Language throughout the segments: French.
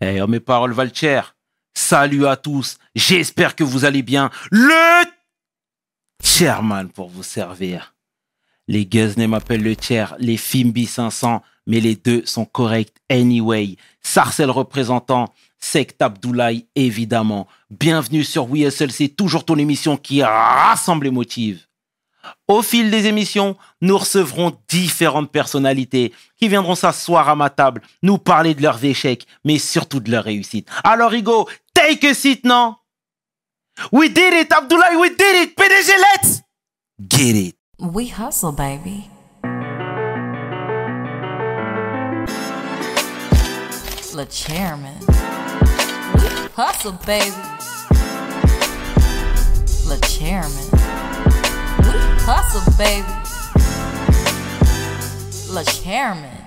Eh, oh, mes paroles valent cher. Salut à tous. J'espère que vous allez bien. Le chairman pour vous servir. Les Guzney m'appellent le tiers, les Fimbi 500, mais les deux sont corrects anyway. Sarcel représentant, Sect Abdoulaye évidemment. Bienvenue sur WSLC, toujours ton émission qui rassemble les motifs. Au fil des émissions, nous recevrons différentes personnalités qui viendront s'asseoir à ma table, nous parler de leurs échecs, mais surtout de leurs réussites. Alors, Hugo, take a seat, non? We did it, Abdoulaye, we did it! PDG, let's get it! We hustle, baby. Le chairman. Hustle, baby. Le chairman.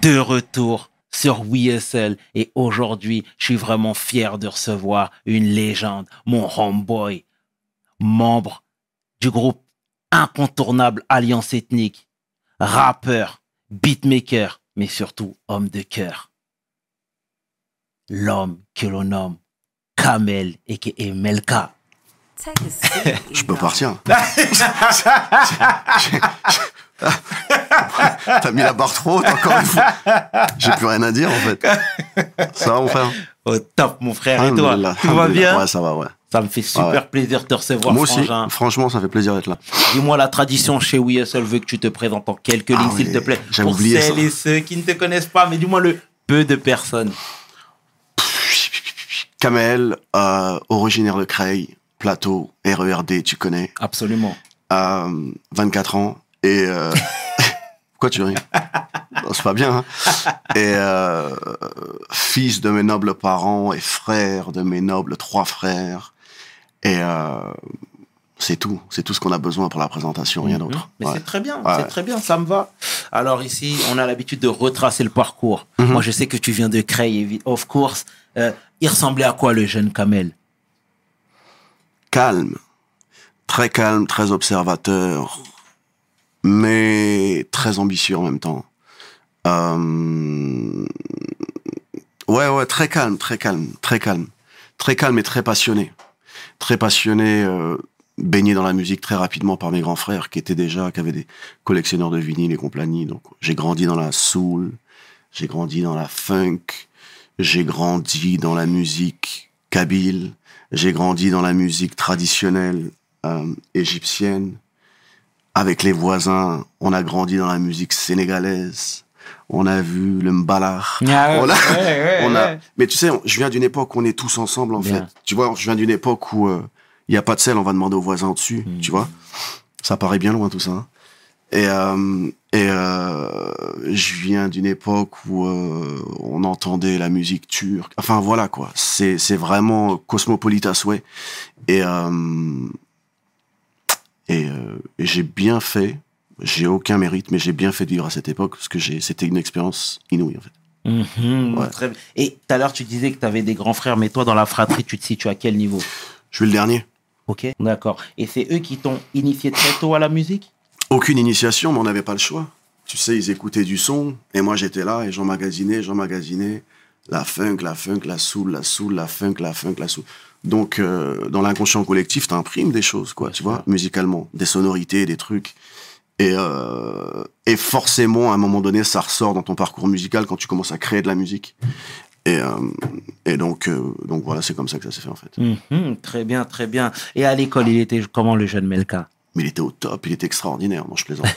De retour sur WSL et aujourd'hui, je suis vraiment fier de recevoir une légende, mon homeboy, membre du groupe incontournable Alliance Ethnique, rappeur, beatmaker, mais surtout homme de cœur. L'homme que l'on nomme Kamel et qui est Melka. Take a seat. Je peux partir. T'as mis la barre trop haute encore une fois. J'ai plus rien à dire en fait. Ça va mon frère? Au top, mon frère, et toi? Tout va bien? Ouais, ça va, ouais. Ça me fait super Ouais. plaisir de te recevoir, Moi aussi, frangin. franchement, ça fait plaisir d'être là. Dis-moi, la tradition chez WSL veut que tu te présentes en quelques Ah lignes, s'il oui, te plaît. j'avais Pour oublié celles ça. et ceux qui ne te connaissent pas, mais dis-moi le peu de personnes. Kamel, euh, originaire de Creil, plateau, RERD, tu connais. Absolument. Euh, 24 ans. Et. Euh... Pourquoi tu ris? C'est pas bien. Hein et euh, fils de mes nobles parents et frère de mes nobles trois frères. Et euh, c'est tout. C'est tout ce qu'on a besoin pour la présentation, rien d'autre. Mhm. Mais Ouais. c'est très bien, Ouais. c'est très bien, ça me va. Alors ici, on a l'habitude de retracer le parcours. Mhm. Moi, je sais que tu viens de Creil, of course. Euh, il ressemblait à quoi le jeune Kamel? Calme, très calme, très observateur, mais très ambitieux en même temps. Euh, Ouais, ouais, très calme, très calme, très calme, très calme et très passionné, très passionné. euh, baigné dans la musique très rapidement par mes grands frères qui étaient déjà, qui avaient des collectionneurs de vinyles et compagnie. Donc, j'ai grandi dans la soul, j'ai grandi dans la funk, j'ai grandi dans la musique kabyle, j'ai grandi dans la musique traditionnelle euh, égyptienne. Avec les voisins, on a grandi dans la musique sénégalaise. On a vu le mbalar. on a, on a- Mais tu sais, je viens d'une époque où on est tous ensemble, en Bien. fait. Tu vois, je viens d'une époque où euh, il y a pas de sel, on va demander aux voisins au-dessus, Mhm. tu vois. Ça paraît bien loin, tout ça. hein. Et, euh, et euh, je viens d'une époque où euh, on entendait la musique turque. Enfin, voilà, quoi. C'est c'est vraiment cosmopolite à souhait. Et, et, et j'ai bien fait. J'ai aucun mérite, mais j'ai bien fait de vivre à cette époque parce que j'ai- c'était une expérience inouïe, en fait. Mhm, Ouais. très bien. Et tout à l'heure, tu disais que tu avais des grands frères, mais toi, dans la fratrie, tu te situes à quel niveau? Je suis le dernier. Ok, d'accord. Et c'est eux qui t'ont initié très tôt à la musique? Aucune initiation, mais on n'avait pas le choix. Tu sais, ils écoutaient du son, et moi j'étais là, et j'emmagasinais, j'emmagasinais la funk, la funk, la soul, la soul, la funk, la funk, la soul. Donc, euh, dans l'inconscient collectif, t'imprimes des choses, quoi, tu vois, musicalement, des sonorités, des trucs. Et, euh, et forcément, à un moment donné, ça ressort dans ton parcours musical quand tu commences à créer de la musique. Et, euh, et donc, donc voilà, c'est comme ça que ça s'est fait en fait. Mhm, Très bien, très bien. Et à l'école, il était comment le jeune Melka? Mais il était au top, il était extraordinaire, non, je plaisante.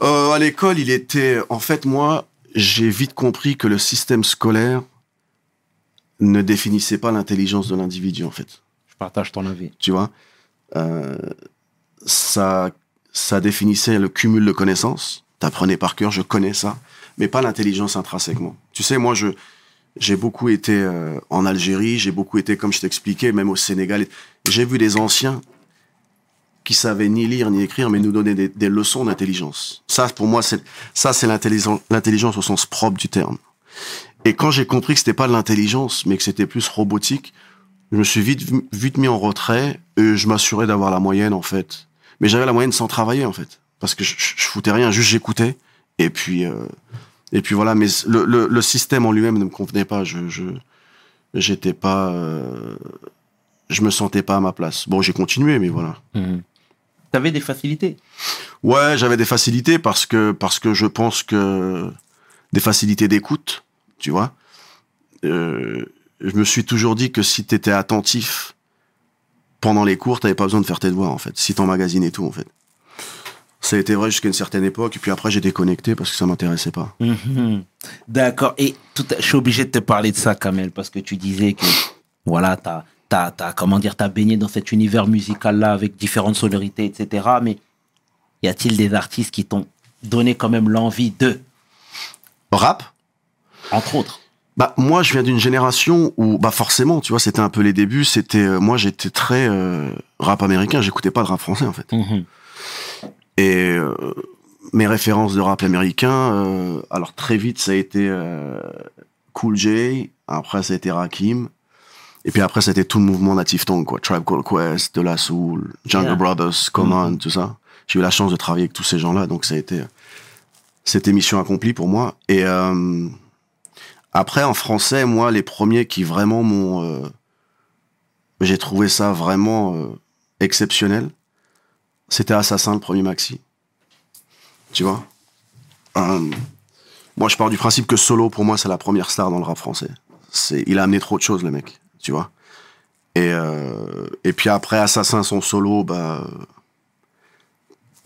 Euh, à l'école, il était. En fait, moi, j'ai vite compris que le système scolaire ne définissait pas l'intelligence de l'individu, en fait. Je partage ton avis. Tu vois Euh, ça, ça définissait le cumul de connaissances. T'apprenais par cœur, je connais ça, mais pas l'intelligence intrinsèquement. Tu sais, moi, je. J'ai beaucoup été euh, en Algérie, j'ai beaucoup été, comme je t'expliquais, même au Sénégal. J'ai vu des anciens qui savaient ni lire ni écrire, mais nous donner des, des leçons d'intelligence. Ça, pour moi, c'est ça, c'est l'intelligence, l'intelligence au sens propre du terme. Et quand j'ai compris que c'était pas de l'intelligence, mais que c'était plus robotique, je me suis vite, vite mis en retrait et je m'assurais d'avoir la moyenne, en fait. Mais j'avais la moyenne sans travailler, en fait. Parce que je, je, foutais rien, juste j'écoutais. Et puis, euh, et puis voilà. Mais le, le, le système en lui-même ne me convenait pas. Je, je, j'étais pas, euh, je me sentais pas à ma place. Bon, j'ai continué, mais voilà. Mhm. T'avais des facilités. Ouais, j'avais des facilités parce que parce que je pense que des facilités d'écoute, tu vois. Euh, je me suis toujours dit que si t'étais attentif pendant les cours, t'avais pas besoin de faire tes devoirs en fait. Si t'emmagasines et tout en fait. Ça a été vrai jusqu'à une certaine époque et puis après j'ai déconnecté parce que ça m'intéressait pas. Mhm. D'accord. Et tout, je suis obligé de te parler de ça, Kamel, parce que tu disais que, voilà, t'as, t'as, t'as, comment dire, t'as baigné dans cet univers musical-là avec différentes sonorités, etc. Mais y a-t-il des artistes qui t'ont donné quand même l'envie de, Rap? Entre autres Bah moi je viens d'une génération où bah forcément tu vois c'était un peu les débuts c'était euh, moi j'étais très euh, rap américain j'écoutais pas de rap français en fait Mhm. et euh, mes références de rap américain alors très vite ça a été Cool J après ça a été Rakim et puis après c'était tout le mouvement Native Tongue quoi Tribe Called Quest De La Soul Jungle Yeah. Brothers Common tout ça j'ai eu la chance de travailler avec tous ces gens là donc ça a été c'était mission accomplie pour moi et euh, après, en français, moi, les premiers qui vraiment m'ont... euh, j'ai trouvé ça vraiment euh, exceptionnel. C'était Assassin, le premier maxi. Tu vois? Moi, je pars du principe que Solo, pour moi, c'est la première star dans le rap français. C'est, il a amené trop de choses, le mec. Tu vois et, euh, et puis après, Assassin, son solo, bah,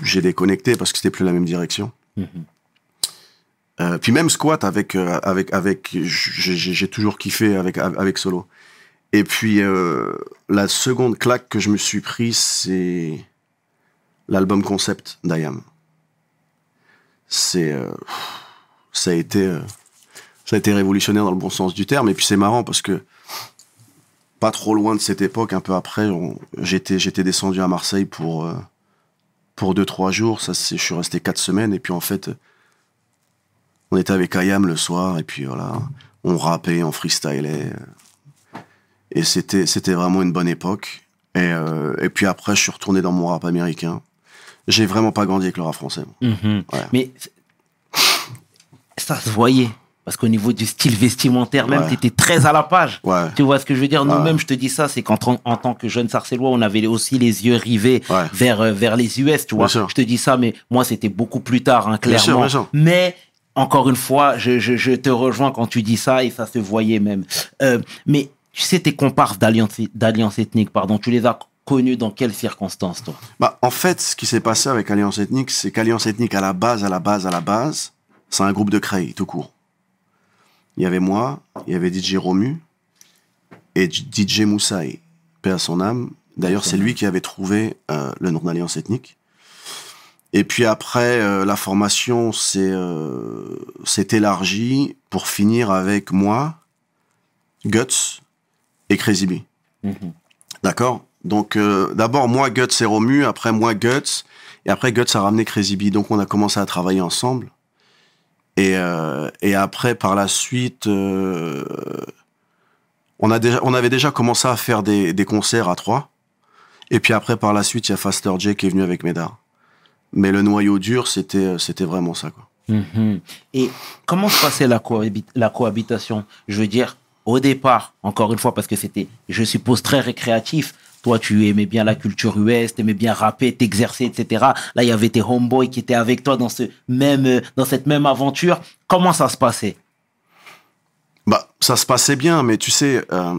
j'ai déconnecté parce que c'était plus la même direction. Mhm. Euh, puis même squat avec euh, avec avec j'ai toujours kiffé avec avec solo. Et puis euh, la seconde claque que je me suis pris c'est l'album concept d'Ayam. C'est ça a été ça a été révolutionnaire dans le bon sens du terme et puis c'est marrant parce que pas trop loin de cette époque un peu après j'étais j'étais descendu à Marseille pour euh, pour deux trois jours ça je suis resté quatre semaines et puis en fait on était avec Ayam le soir et puis voilà, on rappait, on freestylait. Et c'était c'était vraiment une bonne époque. Et, euh, et puis après, je suis retourné dans mon rap américain. J'ai vraiment pas grandi avec le rap français. Mhm. Ouais. Mais ça se voyait. Parce qu'au niveau du style vestimentaire, même, Ouais. tu étais très à la page. Ouais. Tu vois ce que je veux dire? Nous-mêmes, je te dis ça, c'est qu'en tant- en tant que jeune Sarcellois, on avait aussi les yeux rivés Ouais. vers, euh, vers les US, tu vois. Je te dis ça, mais moi, c'était beaucoup plus tard, hein, Bien sûr, clairement. bien sûr. Mais, encore une fois, je, je, je te rejoins quand tu dis ça, et ça se voyait même. Euh, mais, tu sais, tes comparses d'alliance d'alliance ethnique, pardon, tu les as connus dans quelles circonstances, toi? Bah, en fait, ce qui s'est passé avec Alliance Ethnique, c'est qu'Alliance Ethnique, à la base, à la base, à la base, c'est un groupe de Cray, tout court. Il y avait moi, il y avait DJ Romu et DJ Moussaï, paix à son âme. D'ailleurs, c'est lui qui avait trouvé euh, le nom d'Alliance Ethnique. Et puis après, euh, la formation s'est euh, s'est élargie pour finir avec moi, Guts et Crazy B. Mhm. D'accord? Donc, d'abord, moi, Guts et Romu, après, moi, Guts, et après, Guts a ramené Crazy B. Donc, on a commencé à travailler ensemble. Et, euh, et après, par la suite, euh, on, a déjà, on avait déjà commencé à faire des, concerts à trois. Et puis après, par la suite, il y a Faster J qui est venu avec Médard. Mais le noyau dur, c'était c'était vraiment ça. Mhm. Et comment se passait la, la cohabitation? Je veux dire, au départ, encore une fois, parce que c'était, je suppose, très récréatif. Toi, tu aimais bien la culture US, tu aimais bien rapper, t'exercer, etc. Là, il y avait tes homeboys qui étaient avec toi dans, ce même, euh, dans cette même aventure. Comment ça se passait? Bah, ça se passait bien, mais tu sais, euh,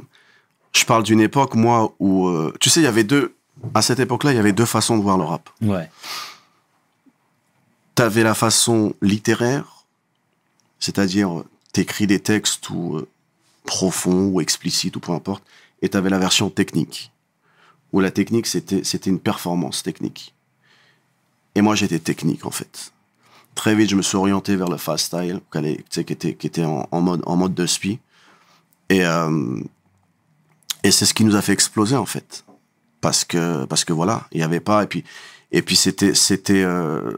je parle d'une époque, moi, où... euh, tu sais, il y avait deux... À cette époque-là, il y avait deux façons de voir le rap. Ouais. T'avais la façon littéraire, c'est-à-dire t'écris des textes ou euh, profonds ou explicites ou peu importe, et t'avais la version technique, où la technique c'était c'était une performance technique. Et moi j'étais technique en fait. Très vite je me suis orienté vers le fast style, qui était qui était en, en mode en mode de spi, et euh, et c'est ce qui nous a fait exploser en fait, parce que parce que voilà il y avait pas et puis et puis c'était c'était euh,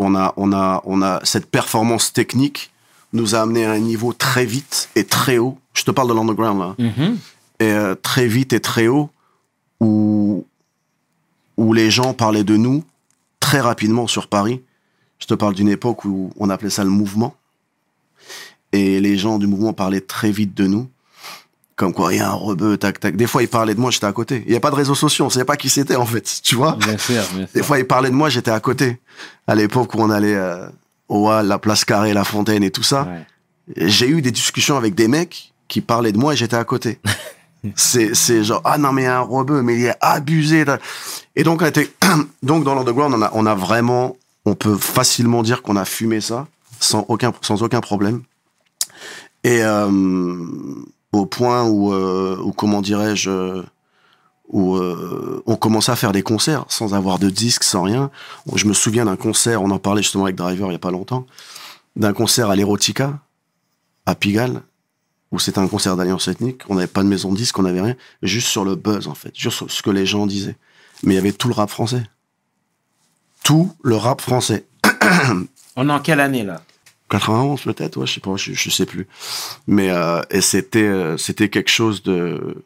on a, on a, on a cette performance technique nous a amené à un niveau très vite et très haut. Je te parle de l'underground là. Mhm. Et euh, très vite et très haut où, où les gens parlaient de nous très rapidement sur Paris. Je te parle d'une époque où on appelait ça le mouvement. Et les gens du mouvement parlaient très vite de nous. Comme quoi, il y a un rebeu, tac, tac. Des fois, il parlait de moi, j'étais à côté. Il n'y a pas de réseaux sociaux, on savait pas qui c'était, en fait. Tu vois? Bien sûr, bien Des fois, il parlait de moi, j'étais à côté. À l'époque où on allait euh, au Hall, la place Carrée, la Fontaine et tout ça. Ouais. J'ai eu des discussions avec des mecs qui parlaient de moi et j'étais à côté. c'est, genre, ah non, mais un rebeu, mais il est abusé. Et donc, on était, donc dans l'underground, on a, on a vraiment, on peut facilement dire qu'on a fumé ça sans aucun, sans aucun problème. Et euh, au point où, euh, où comment dirais-je, où euh, on commençait à faire des concerts sans avoir de disques, sans rien. Je me souviens d'un concert, on en parlait justement avec Driver il y a pas longtemps, d'un concert à l'Erotica, à Pigalle, où c'était un concert d'alliance ethnique. On n'avait pas de maison de disque, on n'avait rien, juste sur le buzz en fait, juste sur ce que les gens disaient. Mais il y avait tout le rap français. Tout le rap français. On est en quelle année, là? 91 peut-être, ouais, je sais pas, je, je sais plus. Mais euh, et c'était euh, c'était quelque chose de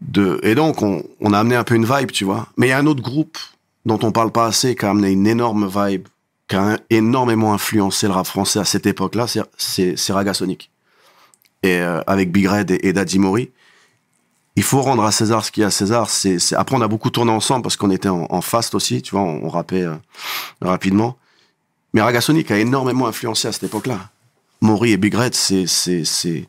de et donc on, on a amené un peu une vibe, tu vois. Mais il y a un autre groupe dont on parle pas assez qui a amené une énorme vibe, qui a énormément influencé le rap français à cette époque-là, c'est c'est c'est Raga Sonic. Et euh, avec Big Red et, et Daddy Mori. Il faut rendre à César ce qu'il y a à César. C'est, c'est- Après, on a beaucoup tourné ensemble parce qu'on était en, en fast aussi, tu vois, on, on rappait euh, rapidement. Mais Raga Sonic a énormément influencé à cette époque-là. Maury et Big Red, c'est, c'est, c'est,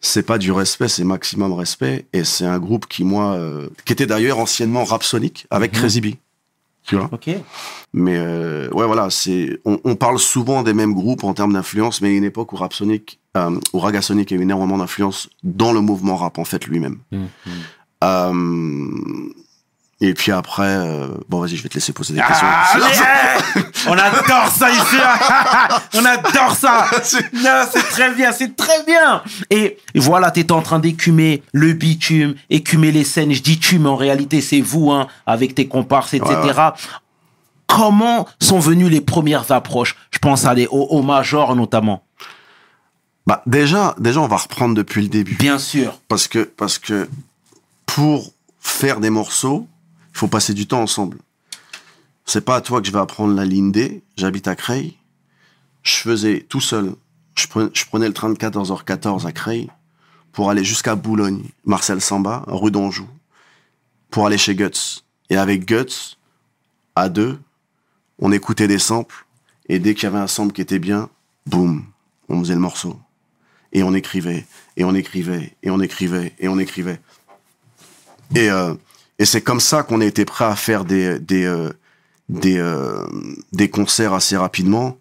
c'est pas du respect, c'est maximum respect. Et c'est un groupe qui, moi, euh, qui était d'ailleurs anciennement Rap Sonic avec Mhm. Crazy B. Tu vois? Ok. Mais, euh, ouais, voilà, c'est, on, on parle souvent des mêmes groupes en termes d'influence, mais il y a une époque où Rap Sonic, euh, où Raga Sonic a eu énormément d'influence dans le mouvement rap, en fait, lui-même. Mhm. Euh, et puis après, euh, bon, vas-y, je vais te laisser poser des questions. Ah, allez On adore ça ici. On adore ça. Non, c'est très bien, c'est très bien. Et voilà, t'étais en train d'écumer le bitume, écumer les scènes. Je dis tu, mais en réalité, c'est vous, hein, avec tes comparses, etc. Ouais, Comment sont venues les premières approches? Je pense à les, au, au major notamment. Bah, déjà, déjà, on va reprendre depuis le début. Bien sûr. Parce que, parce que pour faire des morceaux, il faut passer du temps ensemble. C'est pas à toi que je vais apprendre la ligne D. J'habite à Creil. Je faisais tout seul. Je prenais, je prenais le train de 14h14 à Creil pour aller jusqu'à Boulogne, Marcel Samba, rue d'Anjou, pour aller chez Guts. Et avec Guts, à deux, on écoutait des samples. Et dès qu'il y avait un sample qui était bien, boum, on faisait le morceau. Et on écrivait, et on écrivait, et on écrivait, et on écrivait. Et, euh, et c'est comme ça qu'on a été prêt à faire des, des, euh, euh, des concerts assez rapidement.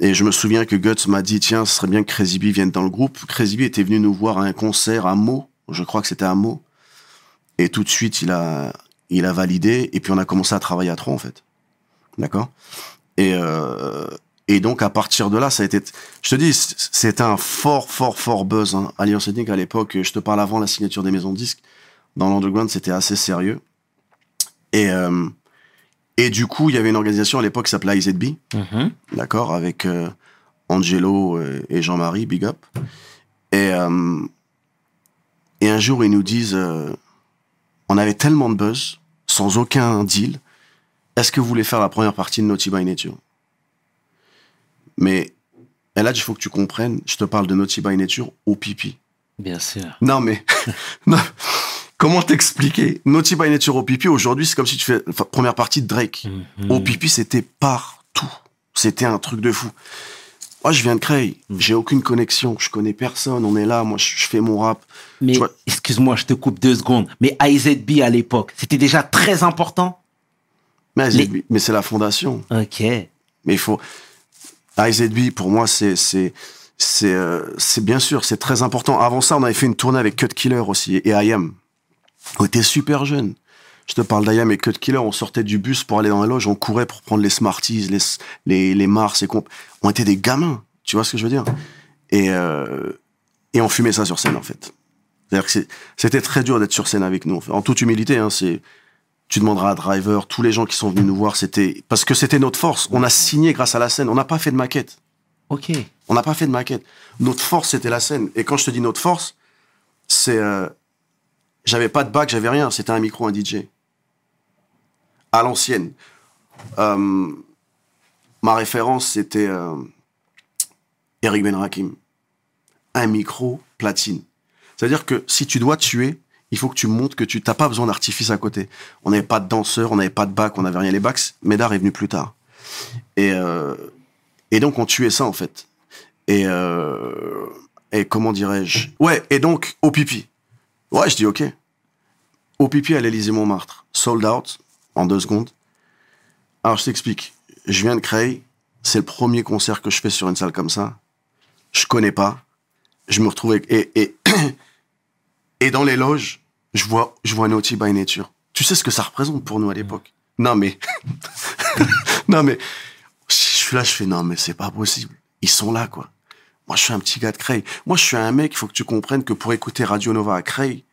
Et je me souviens que Guts m'a dit, tiens, ce serait bien que Crazy B vienne dans le groupe. Crazy B était venu nous voir à un concert à Meaux. Je crois que c'était à Meaux. Et tout de suite, il a, il a validé. Et puis, on a commencé à travailler à trois, en fait. D'accord? Et, et donc, à partir de là, ça a été, je te dis, c'était un fort, fort, fort buzz, hein. Alliance Ethnique, à l'époque, je te parle avant la signature des maisons de disques. Dans l'underground, c'était assez sérieux. Et, euh, et du coup, il y avait une organisation à l'époque qui s'appelait IZB Mhm. d'accord, avec euh, Angelo euh, et Jean-Marie, big up. Et, euh, et un jour, ils nous disent, euh, on avait tellement de buzz, sans aucun deal, est-ce que vous voulez faire la première partie de Naughty by Nature? Mais, et là, il faut que tu comprennes, je te parle de Naughty by Nature au pipi. Bien sûr. Non, mais, non, comment t'expliquer? Naughty by Nature au pipi, aujourd'hui, c'est comme si tu fais la première partie de Drake. Mhm. Au pipi, c'était partout. C'était un truc de fou. Moi, je viens de Creil. J'ai aucune connexion. Je connais personne. On est là. Moi, je fais mon rap. Mais excuse-moi, je te coupe deux secondes. Mais IZB à l'époque, c'était déjà très important? Mais, Les- mais c'est la fondation. Ok. Mais il faut. IZB, pour moi, c'est, c'est, euh, c'est bien sûr, c'est très important. Avant ça, on avait fait une tournée avec Cut Killer aussi et IAM. On était super jeunes. Je te parle d'IAM et Cut Killer. On sortait du bus pour aller dans la loge. On courait pour prendre les Smarties, les, les, Mars et comp. On était des gamins. Tu vois ce que je veux dire? Et, euh, et on fumait ça sur scène, en fait. C'est- c'était très dur d'être sur scène avec nous. En toute humilité, hein, c'est, tu demanderas à Driver, tous les gens qui sont venus nous voir, c'était, parce que c'était notre force. On a signé grâce à la scène. On n'a pas fait de maquette. Ok. On n'a pas fait de maquette. Notre force, c'était la scène. Et quand je te dis notre force, c'est, euh, j'avais pas de bac, j'avais rien. C'était un micro, un DJ. À l'ancienne. Euh, ma référence, c'était euh, Eric Benrakim. Un micro, platine. C'est-à-dire que si tu dois tuer, il faut que tu montres que tu n'as pas besoin d'artifice à côté. On n'avait pas de danseur, on n'avait pas de bac, on n'avait rien. Les bacs, Médard est venu plus tard. Et, euh, et donc, on tuait ça, en fait. Et, euh, et comment dirais-je? Ouais, et donc, au pipi. Ouais, je dis OK. Au pipi à l'Élysée-Montmartre. Sold out, en deux secondes. Alors, je t'explique. Je viens de créer. C'est le premier concert que je fais sur une salle comme ça. Je connais pas. Je me retrouve avec... Et, et, et dans les loges, je vois, je vois Naughty by Nature. Tu sais ce que ça représente pour nous à l'époque? Non, mais... non, mais... Je suis là, je fais, non, mais c'est pas possible. Ils sont là, quoi. Moi, je suis un petit gars de Creil. Moi, je suis un mec, il faut que tu comprennes que pour écouter Radio Nova à Creil,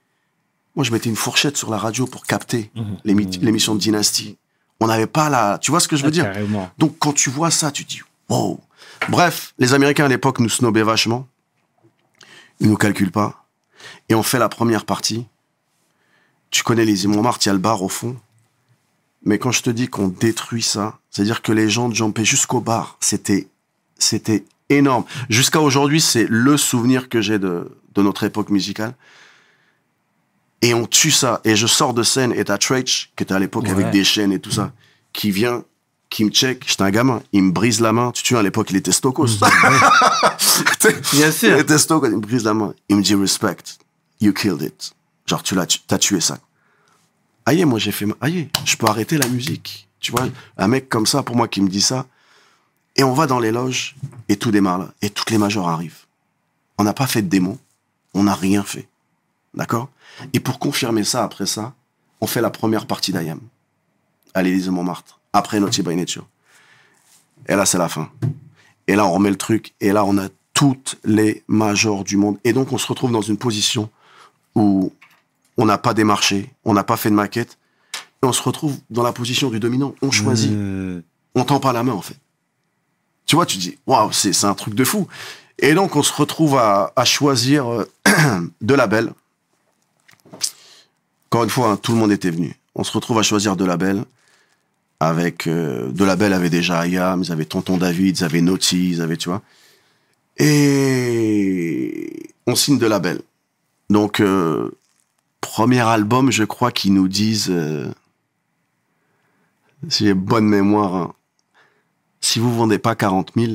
moi, je mettais une fourchette sur la radio pour capter l'émi- l'émission de Dynasty. On n'avait pas la... Tu vois ce que je veux dire? Carrément. donc quand tu vois ça, tu dis wow. Bref, les Américains à l'époque nous snobaient vachement. Ils nous calculent pas. Et on fait la première partie. Tu connais les Montmartre, il y a le bar au fond. Mais quand je te dis qu'on détruit ça, c'est-à-dire que les gens jumpaient jusqu'au bar, c'était, c'était énorme. Jusqu'à aujourd'hui, c'est le souvenir que j'ai de, de notre époque musicale. Et on tue ça. Et je sors de scène et t'as Treach, qui était à l'époque avec des chaînes et tout ça, qui vient, qui me check. J'étais un gamin. Il me brise la main. Tu te souviens, à l'époque, il était Stokos. Bien sûr. Il était Stokos. Il me brise la main. Il me dit respect. You killed it. Genre, tu l'as, t'as tué ça. Aïe, moi, j'ai fait, aïe, je peux arrêter la musique. Tu vois, un mec comme ça, pour moi, qui me dit ça. Et on va dans les loges et tout démarre là. Et toutes les majors arrivent. On n'a pas fait de démo. On n'a rien fait. D'accord? Et pour confirmer ça, après ça, on fait la première partie d'IAM à l'Élysée Montmartre. Après Naughty by Nature. Et là, c'est la fin. Et là, on remet le truc. Et là, on a toutes les majors du monde. Et donc, on se retrouve dans une position où on n'a pas démarché, on n'a pas fait de maquette. Et on se retrouve dans la position du dominant. On choisit. Euh, On tend pas la main, en fait. Tu vois, tu dis, waouh, c'est c'est un truc de fou. Et donc, on se retrouve à, à choisir euh, deux labels. Encore une fois, hein, tout le monde était venu. On se retrouve à choisir deux labels. Avec euh, deux labels avaient déjà IAM, ils avaient Tonton David, ils avaient Naughty, ils avaient, tu vois. Et on signe deux labels. Donc, euh, premier album, je crois qu'ils nous disent, euh, si j'ai bonne mémoire, hein, si vous vendez pas 40 000,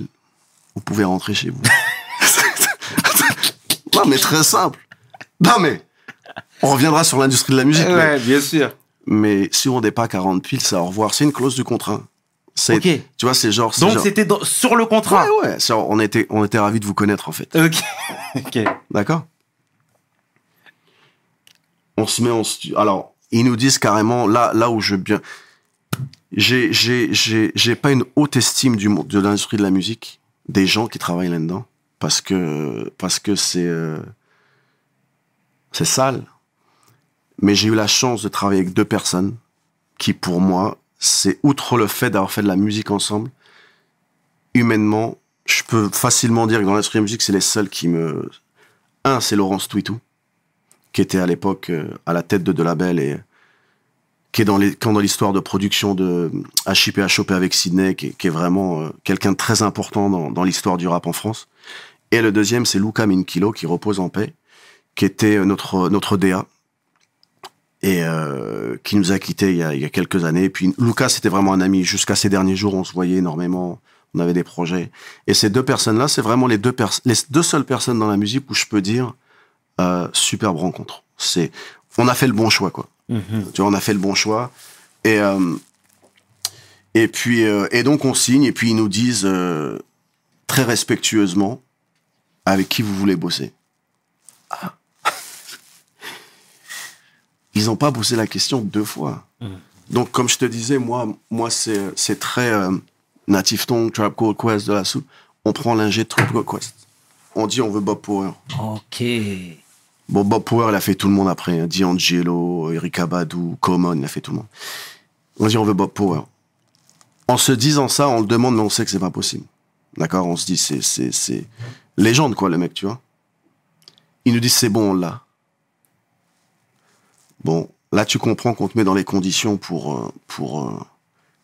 vous pouvez rentrer chez vous. non, mais très simple. Non, mais on reviendra sur l'industrie de la musique. mais- Ouais, bien sûr. Mais, si on vendait pas 40 000, c'est au revoir. C'est une clause du contrat. C'est, Ok. Tu vois, c'est genre. Donc genre- c'était sur le contrat. Ouais, ouais. on, était, on était ravis de vous connaître, en fait. Ok. ok. D'accord? On se met en stu- Alors, ils nous disent carrément, là, là où je bien. J'ai, j'ai, j'ai, j'ai pas une haute estime du monde, de l'industrie de la musique, des gens qui travaillent là-dedans, parce que, parce que c'est, euh, c'est sale. Mais j'ai eu la chance de travailler avec deux personnes qui, pour moi, c'est outre le fait d'avoir fait de la musique ensemble, humainement, je peux facilement dire que dans l'industrie de la musique, c'est les seuls qui me, un, c'est Laurence Twitou, qui était à l'époque euh, à la tête de deux labels et qui est dans les, quand dans l'histoire de production de HIP et HOP avec Sydney, qui est, vraiment euh, quelqu'un de très important dans, l'histoire du rap en France. Et le deuxième, c'est Luca Minkilo, qui repose en paix, qui était notre, notre DA et euh, qui nous a quittés il y a, il y a quelques années. Et puis Luca, c'était vraiment un ami. Jusqu'à ces derniers jours, on se voyait énormément. On avait des projets. Et ces deux personnes-là, c'est vraiment les deux, les deux seules personnes dans la musique où je peux dire euh, superbe rencontre. C'est, on a fait le bon choix, quoi. Mhm. Tu vois, on a fait le bon choix. Et euh, et puis euh, et donc on signe et puis ils nous disent euh, très respectueusement avec qui vous voulez bosser. Ah. Ils n'ont pas posé la question deux fois. Donc comme je te disais, moi moi c'est très euh, Native Tongue, Trap Call Quest de la soupe. On prend l'ingé de Trap Call Quest. On dit on veut Bob Power. Ok. Bon, Bob Power, il a fait tout le monde après. hein. D'Angelo, Erika Badu, Common, il a fait tout le monde. On dit, on veut Bob Power. En se disant ça, on le demande, mais on sait que c'est pas possible. D'accord? On se dit, c'est, c'est, c'est légende, quoi, le mec, tu vois. Il nous dit, c'est bon, on l'a. Bon, là, tu comprends qu'on te met dans les conditions pour, euh, pour, euh,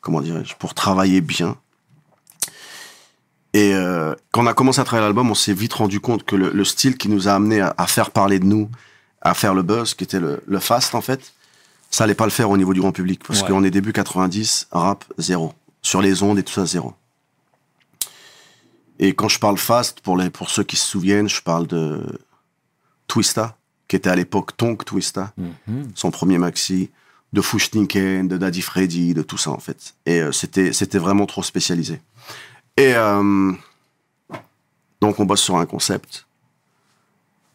comment dirais-je, pour travailler bien. Et euh, quand on a commencé à travailler l'album, on s'est vite rendu compte que le, le style qui nous a amené à, à faire parler de nous, à faire le buzz, qui était le, le fast en fait, ça allait pas le faire au niveau du grand public parce Ouais. qu'on est début 90, rap zéro, sur les ondes et tout ça zéro. Et quand je parle fast, pour les pour ceux qui se souviennent, je parle de Twista, qui était à l'époque Tonk Twista, Mhm. son premier maxi, de Fushninken, de Daddy Freddy, de tout ça en fait. Et euh, c'était c'était vraiment trop spécialisé. Et euh, donc on bosse sur un concept.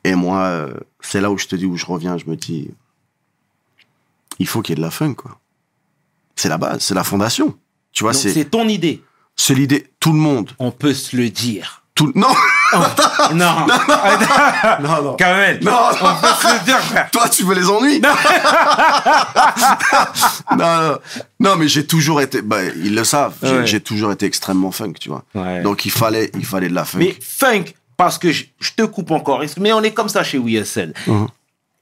Et moi, euh, c'est là où je te dis où je reviens, je me dis, il faut qu'il y ait de la funk quoi. C'est la base, c'est la fondation. Tu vois, c'est c'est ton idée. c'est l'idée. Tout le monde, On peut se le dire. tout le- non, Non. non, non. Kamel. Non, On peut se le dire, frère. Toi, tu veux les ennuis? Non. non, non, mais j'ai toujours été. Bah, ils le savent. J'ai Ouais. j'ai toujours été extrêmement funk, tu vois. Ouais. Donc il fallait, il fallait de la funk. Mais funk, parce que je, je te coupe encore, mais on est comme ça chez WSL. Mhm.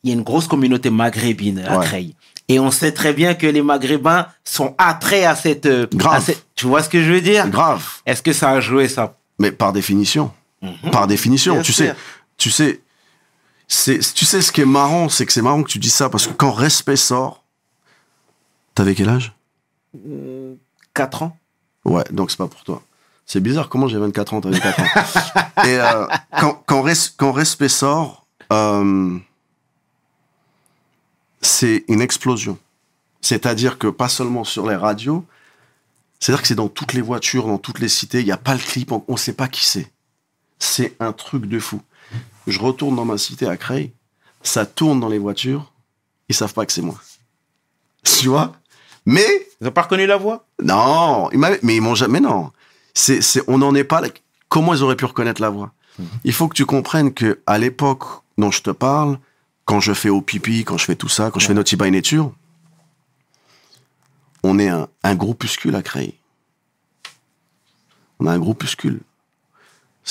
Il y a une grosse communauté maghrébine à Ouais. Creil. Et on sait très bien que les Maghrébins sont attraits à cette, euh, Grave. à cette- Tu vois ce que je veux dire? Grave. Est-ce que ça a joué ça? Mais par définition. Par définition. Bien tu sûr. sais, tu sais, c'est, tu sais ce qui est marrant, c'est que c'est marrant que tu dis ça parce que quand Respect sort, t'avais quel âge? 4 ans Ouais, donc c'est pas pour toi. C'est bizarre, comment j'ai 24 ans, t'avais 4 ans? Et euh, quand, quand, Res- quand Respect sort, euh, c'est une explosion. C'est-à-dire que pas seulement sur les radios, c'est-à-dire que c'est dans toutes les voitures, dans toutes les cités, il n'y a pas le clip, on ne sait pas qui c'est. C'est un truc de fou. Je retourne dans ma cité à Creil, ça tourne dans les voitures, ils savent pas que c'est moi. Tu vois? Mais Ils n'ont pas reconnu la voix? Non, ils mais ils m'ont jamais. Non, c'est, c'est, on n'en est pas. là. Comment ils auraient pu reconnaître la voix? Il faut que tu comprennes que à l'époque dont je te parle, quand je fais au pipi, quand je fais tout ça, quand je fais Naughty by Nature, on est un, un groupuscule à créer. On a un groupuscule.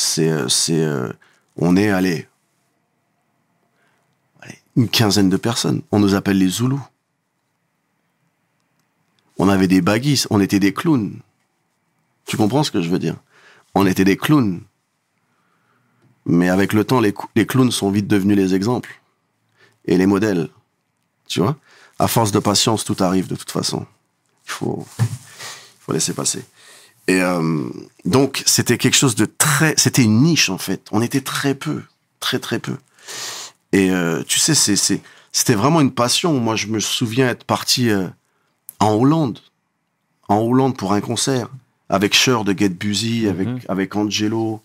C'est, euh, euh, on est allez, une quinzaine de personnes. On nous appelle les Zoulous. On avait des baguisses, on était des clowns. Tu comprends ce que je veux dire? On était des clowns. Mais avec le temps, les, clowns sont vite devenus les exemples. Et les modèles. Tu vois? À force de patience, tout arrive de toute façon. Il faut laisser passer. Et euh, donc, c'était quelque chose de très... C'était une niche, en fait. On était très peu. Très, très peu. Et euh, tu sais, c'est, c'était vraiment une passion. Moi, je me souviens être parti... euh, en Hollande, en Hollande pour un concert, avec Cher de Get Busy, avec, avec Angelo,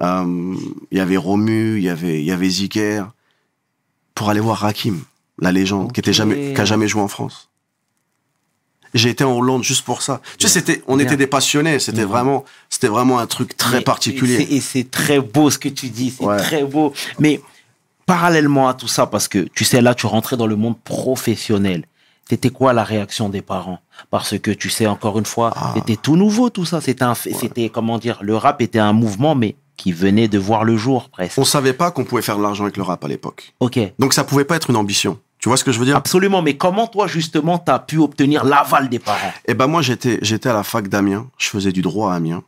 euh, il y avait Romu, il y avait, il y avait Ziker, pour aller voir Rakim, la légende, qui Ok. jamais, qui a jamais joué en France. J'ai été en Hollande juste pour ça. Tu sais, c'était, on Bien. était des passionnés, c'était vraiment, c'était vraiment un truc très Mais- particulier. Et c'est- très beau ce que tu dis, c'est Ouais. très beau. Mais parallèlement à tout ça, parce que tu sais, là, tu rentrais dans le monde professionnel. C'était quoi la réaction des parents? Parce que tu sais, encore une fois, Ah. c'était tout nouveau tout ça. C'était un, c'était comment dire, le rap était un mouvement, mais qui venait de voir le jour presque. On savait pas qu'on pouvait faire de l'argent avec le rap à l'époque. Ok, Donc ça pouvait pas être une ambition. Tu vois ce que je veux dire? Absolument. Mais comment toi justement t'as pu obtenir l'aval des parents? Eh ben moi j'étais j'étais à la fac d'Amiens, je faisais du droit à Amiens.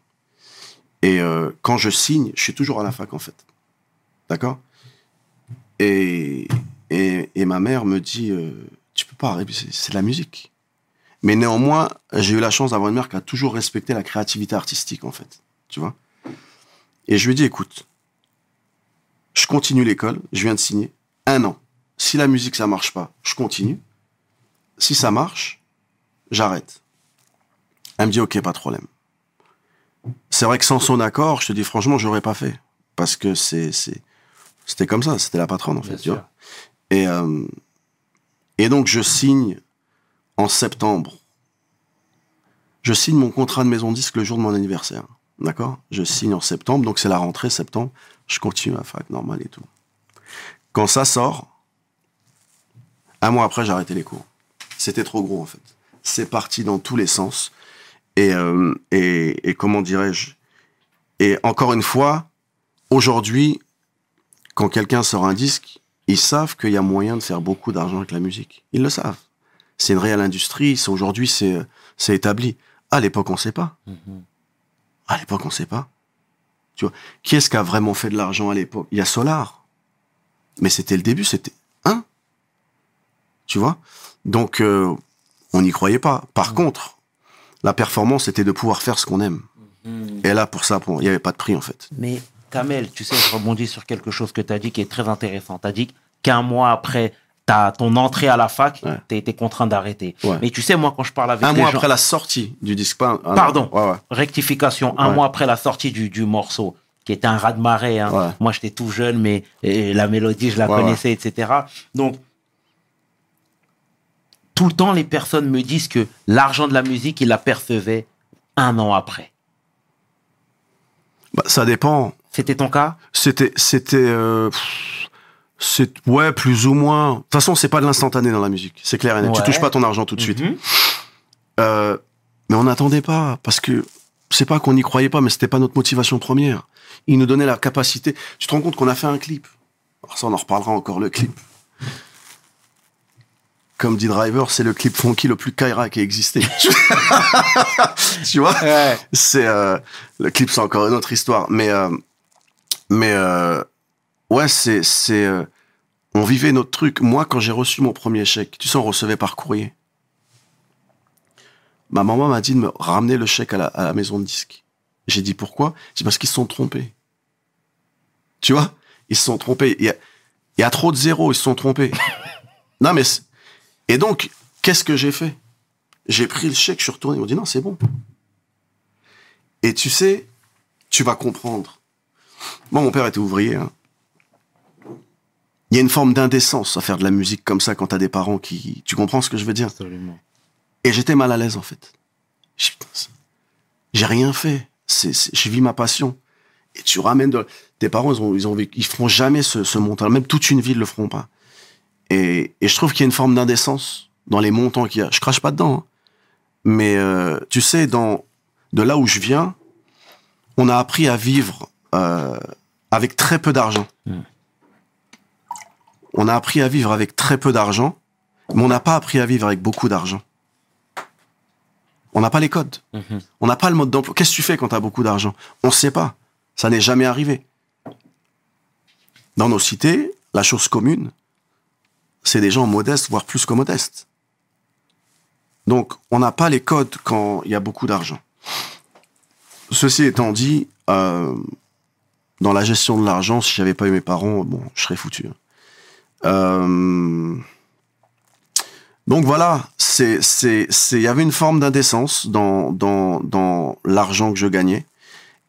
Et euh, quand je signe, je suis toujours à la fac en fait. D'accord? Et, et et ma mère me dit euh, tu peux pas arrêter, c'est c'est de la musique. Mais néanmoins, j'ai eu la chance d'avoir une mère qui a toujours respecté la créativité artistique en fait, tu vois? Et je lui ai dit écoute, je continue l'école, je viens de signer un an. Si la musique ça marche pas, je continue. Si ça marche, j'arrête. Elle me dit ok, pas de problème. C'est vrai que sans son accord, je te dis franchement, j'aurais pas fait parce que c'est c'est c'était comme ça, c'était la patronne en fait, tu vois. Et euh, et donc je signe en septembre. Je signe mon contrat de maison disque le jour de mon anniversaire, d'accord? Je signe en septembre, donc c'est la rentrée septembre. Je continue à fac normal et tout. Quand ça sort, un mois après, j'ai arrêté les cours. C'était trop gros en fait. C'est parti dans tous les sens. Et, euh, et, et comment dirais-je? Et encore une fois, aujourd'hui, quand quelqu'un sort un disque, ils savent qu'il y a moyen de faire beaucoup d'argent avec la musique. Ils le savent. C'est une réelle industrie. c'est- Aujourd'hui, c'est c'est établi. À l'époque, on ne sait pas. À l'époque, on ne sait pas. Tu vois, qui est-ce qui a vraiment fait de l'argent à l'époque? Il y a Solar. Mais c'était le début, c'était un. Tu vois? Donc, euh, on n'y croyait pas. Par Mm. contre, la performance, c'était de pouvoir faire ce qu'on aime. Mm-hmm. Et là, pour ça, il n'y avait pas de prix, en fait. Mais Kamel, tu sais, je rebondis sur quelque chose que tu as dit qui est très intéressant. Tu as dit qu'un mois après ta, ton entrée à la fac, Ouais. tu été contraint d'arrêter. Ouais. Mais tu sais, moi, quand je parle avec Un les mois gens... après la sortie du disque. Pas un- un- Pardon. Ouais, rectification, un mois après la sortie du, du morceau, qui était un raz-de-marée. hein. Moi, j'étais tout jeune, mais la mélodie, je la connaissais, etc. Donc, tout le temps, les personnes me disent que l'argent de la musique, ils l'apercevaient un an après. Bah, ça dépend. C'était ton cas? C'était, c'était, euh, ouais, plus ou moins. De toute façon, c'est pas de l'instantané dans la musique. C'est clair et net. Tu touches pas ton argent tout de suite. Mhm. Euh, mais on n'attendait pas parce que c'est pas qu'on n'y croyait pas, mais c'était pas notre motivation première. Il nous donnait la capacité. Tu te rends compte qu'on a fait un clip? Alors ça, on en reparlera encore le clip. Comme dit Driver, c'est le clip funky le plus Kaira qui a existé. tu vois C'est euh, le clip, c'est encore une autre histoire. Mais euh, mais euh, ouais, c'est c'est euh, on vivait notre truc. Moi, quand j'ai reçu mon premier chèque, tu sais, on recevait par courrier. Ma maman m'a dit de me ramener le chèque à la, à la maison de disques. J'ai dit pourquoi? J'ai dit parce qu'ils se sont trompés. Tu vois? Ils se sont trompés. Il y a, il y a trop de zéros, ils se sont trompés. non, mais. Et donc, qu'est-ce que j'ai fait? J'ai pris le chèque, je suis retourné. Ils m'ont dit non, c'est bon. Et tu sais, tu vas comprendre. Moi, mon père était ouvrier. hein. Il y a une forme d'indécence à faire de la musique comme ça quand t'as des parents qui. Tu comprends ce que je veux dire? Absolument. et j'étais mal à l'aise, en fait. J'ai rien fait. C'est, je vis ma passion. Et tu ramènes de... Tes parents, ils, ont, ils, ont, vécu- ils feront jamais ce, ce montant. Même toute une ville le feront pas. Et, et je trouve qu'il y a une forme d'indécence dans les montants qu'il y a. Je crache pas dedans. hein. Mais euh, tu sais, dans, de là où je viens, on a appris à vivre euh, avec très peu d'argent. Mm. On a appris à vivre avec très peu d'argent, mais on n'a pas appris à vivre avec beaucoup d'argent. On n'a pas les codes. Mhm. On n'a pas le mode d'emploi. Qu'est-ce que tu fais quand tu as beaucoup d'argent? On ne sait pas. Ça n'est jamais arrivé. Dans nos cités, la chose commune, c'est des gens modestes, voire plus que modestes. Donc, on n'a pas les codes quand il y a beaucoup d'argent. Ceci étant dit, euh, dans la gestion de l'argent, si j'avais pas eu mes parents, bon, je serais foutu. hein. Euh, donc voilà, c'est, c'est, il y avait une forme d'indécence dans, l'argent que je gagnais.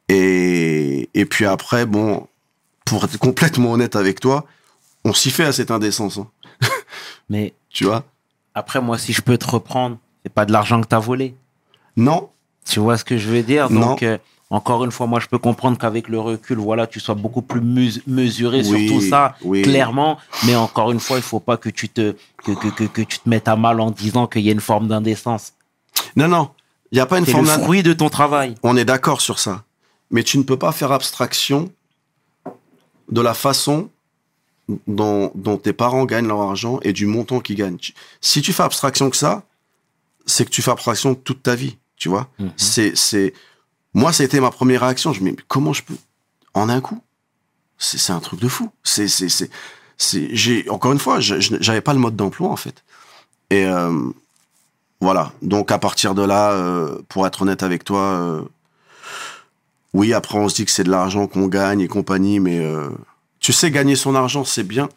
Et, et puis après, bon, pour être complètement honnête avec toi, on s'y fait à cette indécence, hein, Mais tu vois? après, moi, si je peux te reprendre, c'est pas de l'argent que tu as volé. Non, Tu vois ce que je veux dire? Non. Donc, euh, encore une fois, moi, je peux comprendre qu'avec le recul, voilà, tu sois beaucoup plus mus- mesuré Oui, sur tout ça, oui. clairement. Mais encore une fois, il faut pas que tu te que, que, que, que tu te mettes à mal en disant qu'il y a une forme d'indécence. non, non, il n'y a pas une C'est forme le fruit de ton travail. On est d'accord sur ça. Mais tu ne peux pas faire abstraction de la façon dont, dont tes parents gagnent leur argent et du montant qu'ils gagnent. Si tu fais abstraction que ça, c'est que tu fais abstraction de toute ta vie, tu vois. Mhm. C'est, c'est, moi, ça a été ma première réaction. Je me dis, mais comment je peux, en un coup? C'est, c'est un truc de fou. C'est, c'est, c'est, c'est, j'ai, encore une fois, j'avais pas le mode d'emploi, en fait. Et, euh, voilà. Donc, à partir de là, euh, pour être honnête avec toi, euh, oui, après, on se dit que c'est de l'argent qu'on gagne et compagnie, mais euh, tu sais, gagner son argent, c'est bien.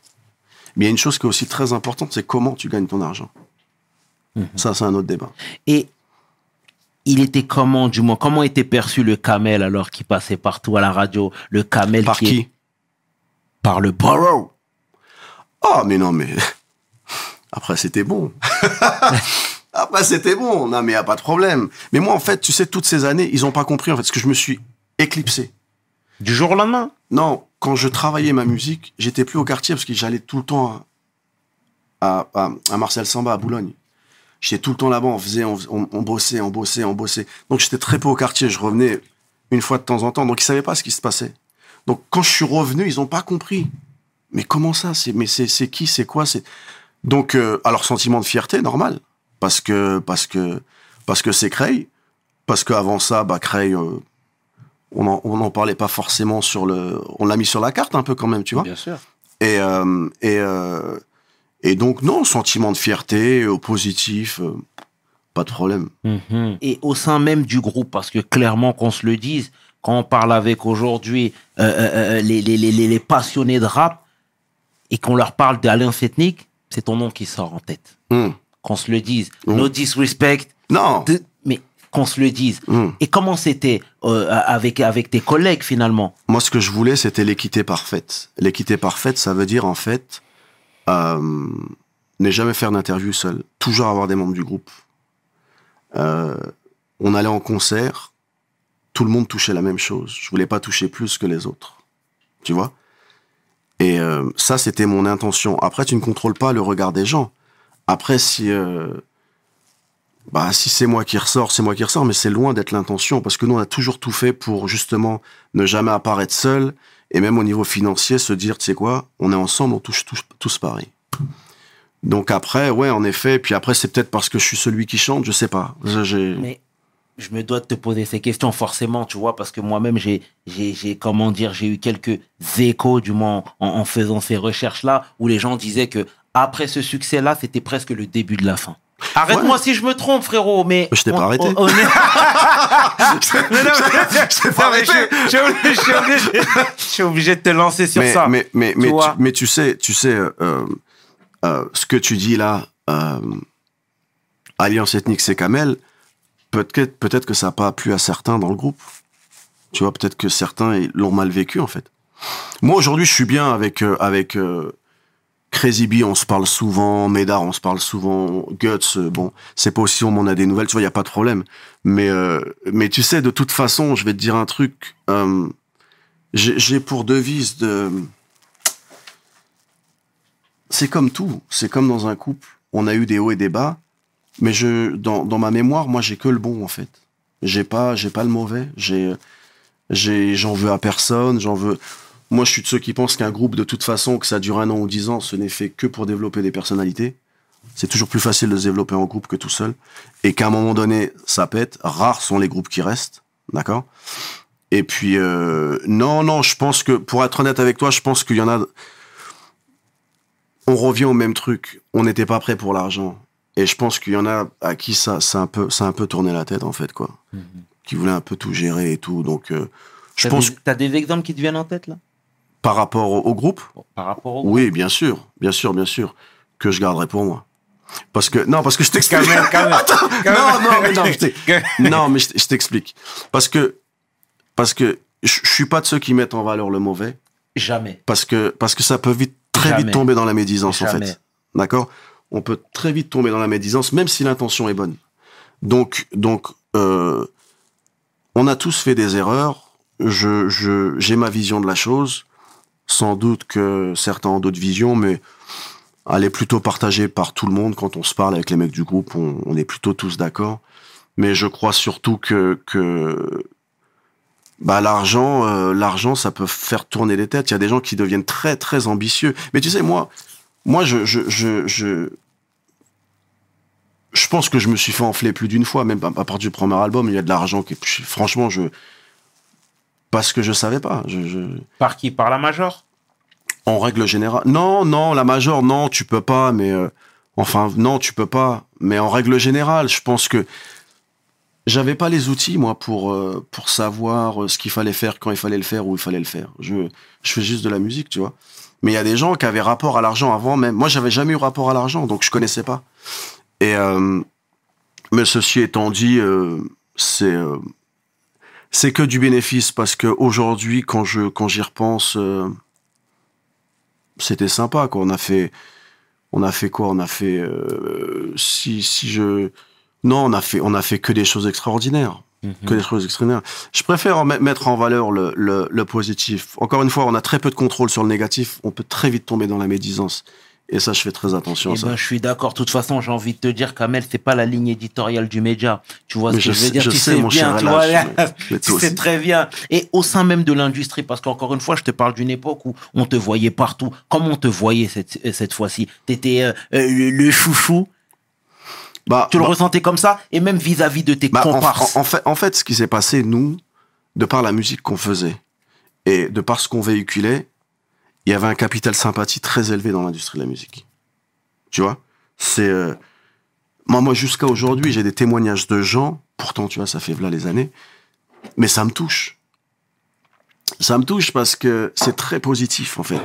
Mais il y a une chose qui est aussi très importante, c'est comment tu gagnes ton argent. Mhm. Ça, c'est un autre débat. Et il était comment, du moins, comment était perçu le camel alors qu'il passait partout à la radio? Le camel Par qui est- Par le borough. Ah, mais non, mais. Après, c'était bon. Après, c'était bon. Non, mais il a pas de problème. Mais moi, en fait, tu sais, toutes ces années, ils ont pas compris, en fait, ce que je me suis éclipsé. Du jour au lendemain Non, quand je travaillais ma musique, j'étais plus au quartier parce que j'allais tout le temps à, à, à- Marcel Samba, à Boulogne. J'étais tout le temps là-bas, on faisait, on, on- bossait, on bossait, on bossait. Donc j'étais très peu au quartier, je revenais une fois de temps en temps, donc ils savaient pas ce qui se passait. Donc quand je suis revenu, ils ont pas compris. Mais comment ça C'est mais c'est c'est qui C'est quoi C'est donc euh, alors sentiment de fierté normal parce que parce que parce que c'est Cray, parce qu'avant ça, bah Cray, euh, on en, on en parlait pas forcément sur le, on l'a mis sur la carte un peu quand même, tu vois. Bien sûr. Et, euh, et, euh, et donc, non, sentiment de fierté, euh, positif, euh, pas de problème. Mhm. Et au sein même du groupe, parce que clairement qu'on se le dise, quand on parle avec aujourd'hui euh, euh, euh, les, les, les, les passionnés de rap et qu'on leur parle d'alliance ethnique, c'est ton nom qui sort en tête. Hum. Qu'on se le dise. Mhm. No disrespect, Non, qu'on se le dise. Hum. Et comment c'était euh, avec, avec tes collègues finalement? Moi, ce que je voulais, c'était l'équité parfaite. L'équité parfaite, ça veut dire, en fait, euh, ne jamais faire d'interview seul. Toujours avoir des membres du groupe. Euh, on allait en concert, tout le monde touchait la même chose. Je voulais pas toucher plus que les autres. Tu vois? Et ça, c'était mon intention. Après, tu ne contrôles pas le regard des gens. Après, si... bah, si c'est moi qui ressors, c'est moi qui ressors, mais c'est loin d'être l'intention, parce que nous, on a toujours tout fait pour justement ne jamais apparaître seul, et même au niveau financier, se dire, tu sais quoi, on est ensemble, on touche tous, pareil. Donc après, ouais, en effet, puis après, c'est peut-être parce que je suis celui qui chante, je sais pas. Mais je me dois de te poser ces questions forcément, tu vois, parce que moi-même, j'ai, j'ai, comment dire, j'ai eu quelques échos, du moins, en, en faisant ces recherches-là, où les gens disaient que après ce succès-là, c'était presque le début de la fin. Arrête-moi si je me trompe, frérot, mais. Je t'ai pas arrêté. on- on est- Mais non, mais- Je t'ai pas arrêté. je- je suis obligé- je suis obligé- je suis obligé de te lancer sur mais, ça. mais, mais, mais, tu, mais tu sais, tu sais, euh, euh, ce que tu dis là, euh, Alliance ethnique, c'est Kamel, peut-être que ça n'a pas plu à certains dans le groupe. Tu vois, peut-être que certains l'ont mal vécu en fait. Moi aujourd'hui, je suis bien avec euh, avec euh, Crazy B, on se parle souvent, Médard, on se parle souvent, Guts, euh, bon, c'est pas aussi on a des nouvelles, tu vois, il y a pas de problème. Mais euh, mais tu sais, de toute façon, je vais te dire un truc. euh, j'ai pour devise de. C'est comme tout, c'est comme dans un couple. On a eu des hauts et des bas, mais je dans, dans ma mémoire, moi, j'ai que le bon en fait. J'ai pas j'ai pas le mauvais. J'ai j'en veux à personne. J'en veux. Moi, je suis de ceux qui pensent qu'un groupe, de toute façon, que ça dure un an ou dix ans, ce n'est fait que pour développer des personnalités. C'est toujours plus facile de se développer en groupe que tout seul. Et qu'à un moment donné, ça pète. Rares sont les groupes qui restent. D'accord? Et puis, euh, non, non, je pense que, pour être honnête avec toi, je pense qu'il y en a. On revient au même truc. On n'était pas prêt pour l'argent. Et je pense qu'il y en a à qui ça, ça, a un peu, ça a un peu tourné la tête, en fait, quoi. Qui voulaient un peu tout gérer et tout. Donc, euh, je pense t'as des exemples qui te viennent en tête, là? Par rapport au, au groupe, Par rapport au. oui, bien sûr, bien sûr, bien sûr, que je garderai pour moi. Parce que, non, parce que je t'explique. Quand même, quand même. Attends, Quand non, non, mais non, je t'ai- non, mais je t'explique. Parce que, parce que je suis pas de ceux qui mettent en valeur le mauvais, Jamais. parce que, parce que ça peut vite, très Jamais. vite tomber dans la médisance, en fait. D'accord? On peut très vite tomber dans la médisance, même si l'intention est bonne. Donc, donc, euh, on a tous fait des erreurs. Je, je, j'ai ma vision de la chose. Sans doute que certains ont d'autres visions, mais elle est plutôt partagée par tout le monde. Quand on se parle avec les mecs du groupe, on, est plutôt tous d'accord. Mais je crois surtout que, que bah, l'argent, euh, l'argent, ça peut faire tourner les têtes. Il y a des gens qui deviennent très, très ambitieux. Mais tu sais, moi, moi, je, je, je, je, pense que je me suis fait enfler plus d'une fois, même à partir du premier album, il y a de l'argent qui, franchement, je, parce que je savais pas. Je, je, Par qui? Par la Major? En règle générale. Non, non, la major, non, tu peux pas, mais euh, enfin, non, tu peux pas. Mais en règle générale, je pense que j'avais pas les outils, moi, pour, euh, pour savoir euh, ce qu'il fallait faire, quand il fallait le faire, où il fallait le faire. Je, je fais juste de la musique, tu vois. Mais il y a des gens qui avaient rapport à l'argent avant même. Moi, j'avais jamais eu rapport à l'argent, donc je connaissais pas. Et, euh, mais ceci étant dit, euh, c'est, euh, c'est que du bénéfice parce que aujourd'hui, quand je, quand j'y repense, euh, c'était sympa quoi. On a fait on a fait quoi? On a fait euh, si si je non on a fait on a fait que des choses extraordinaires. Que des choses extraordinaires. Je préfère en mettre en valeur le, le, le positif. Encore une fois on a très peu de contrôle sur le négatif. On peut très vite tomber dans la médisance et ça je fais très attention à Eh ça ben, je suis d'accord. De toute façon, j'ai envie de te dire, Kamel, c'est pas la ligne éditoriale du média. Tu vois Mais ce que je je veux dire? je Tu sais, sais mon bien, cher tu vois. Mais- tu sais très bien. Et au sein même de l'industrie, parce qu'encore une fois, je te parle d'une époque où on te voyait partout. Comment on te voyait cette, cette fois-ci? T'étais euh, euh, le, le chouchou. bah, Tu le bah, ressentais comme ça? Et même vis-à-vis de tes bah, comparses. en- en fait en fait ce qui s'est passé nous de par la musique qu'on faisait et de par ce qu'on véhiculait, il y avait un capital sympathie très élevé dans l'industrie de la musique. Tu vois? C'est euh, moi, moi jusqu'à aujourd'hui, j'ai des témoignages de gens. Pourtant, tu vois, ça fait là les années, mais ça me touche. Ça me touche parce que c'est très positif en fait.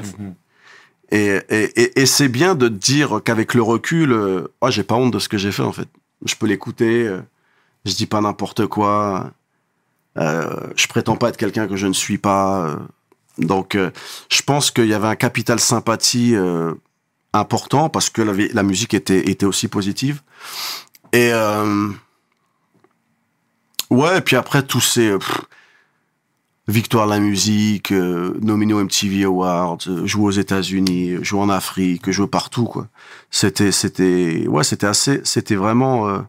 Et, et, et, et c'est bien de te dire qu'avec le recul, euh, oh, j'ai pas honte de ce que j'ai fait en fait. Je peux l'écouter, euh, je dis pas n'importe quoi. Je prétends pas être quelqu'un que je ne suis pas. Donc, euh, je pense qu'il y avait un capital sympathie euh, important parce que la, la musique était, était aussi positive. Et euh, ouais, et puis après tous ces euh, victoires de la musique, euh, nominé au MTV Awards, euh, jouer aux États-Unis, jouer en Afrique, jouer partout quoi. C'était c'était ouais, c'était assez c'était vraiment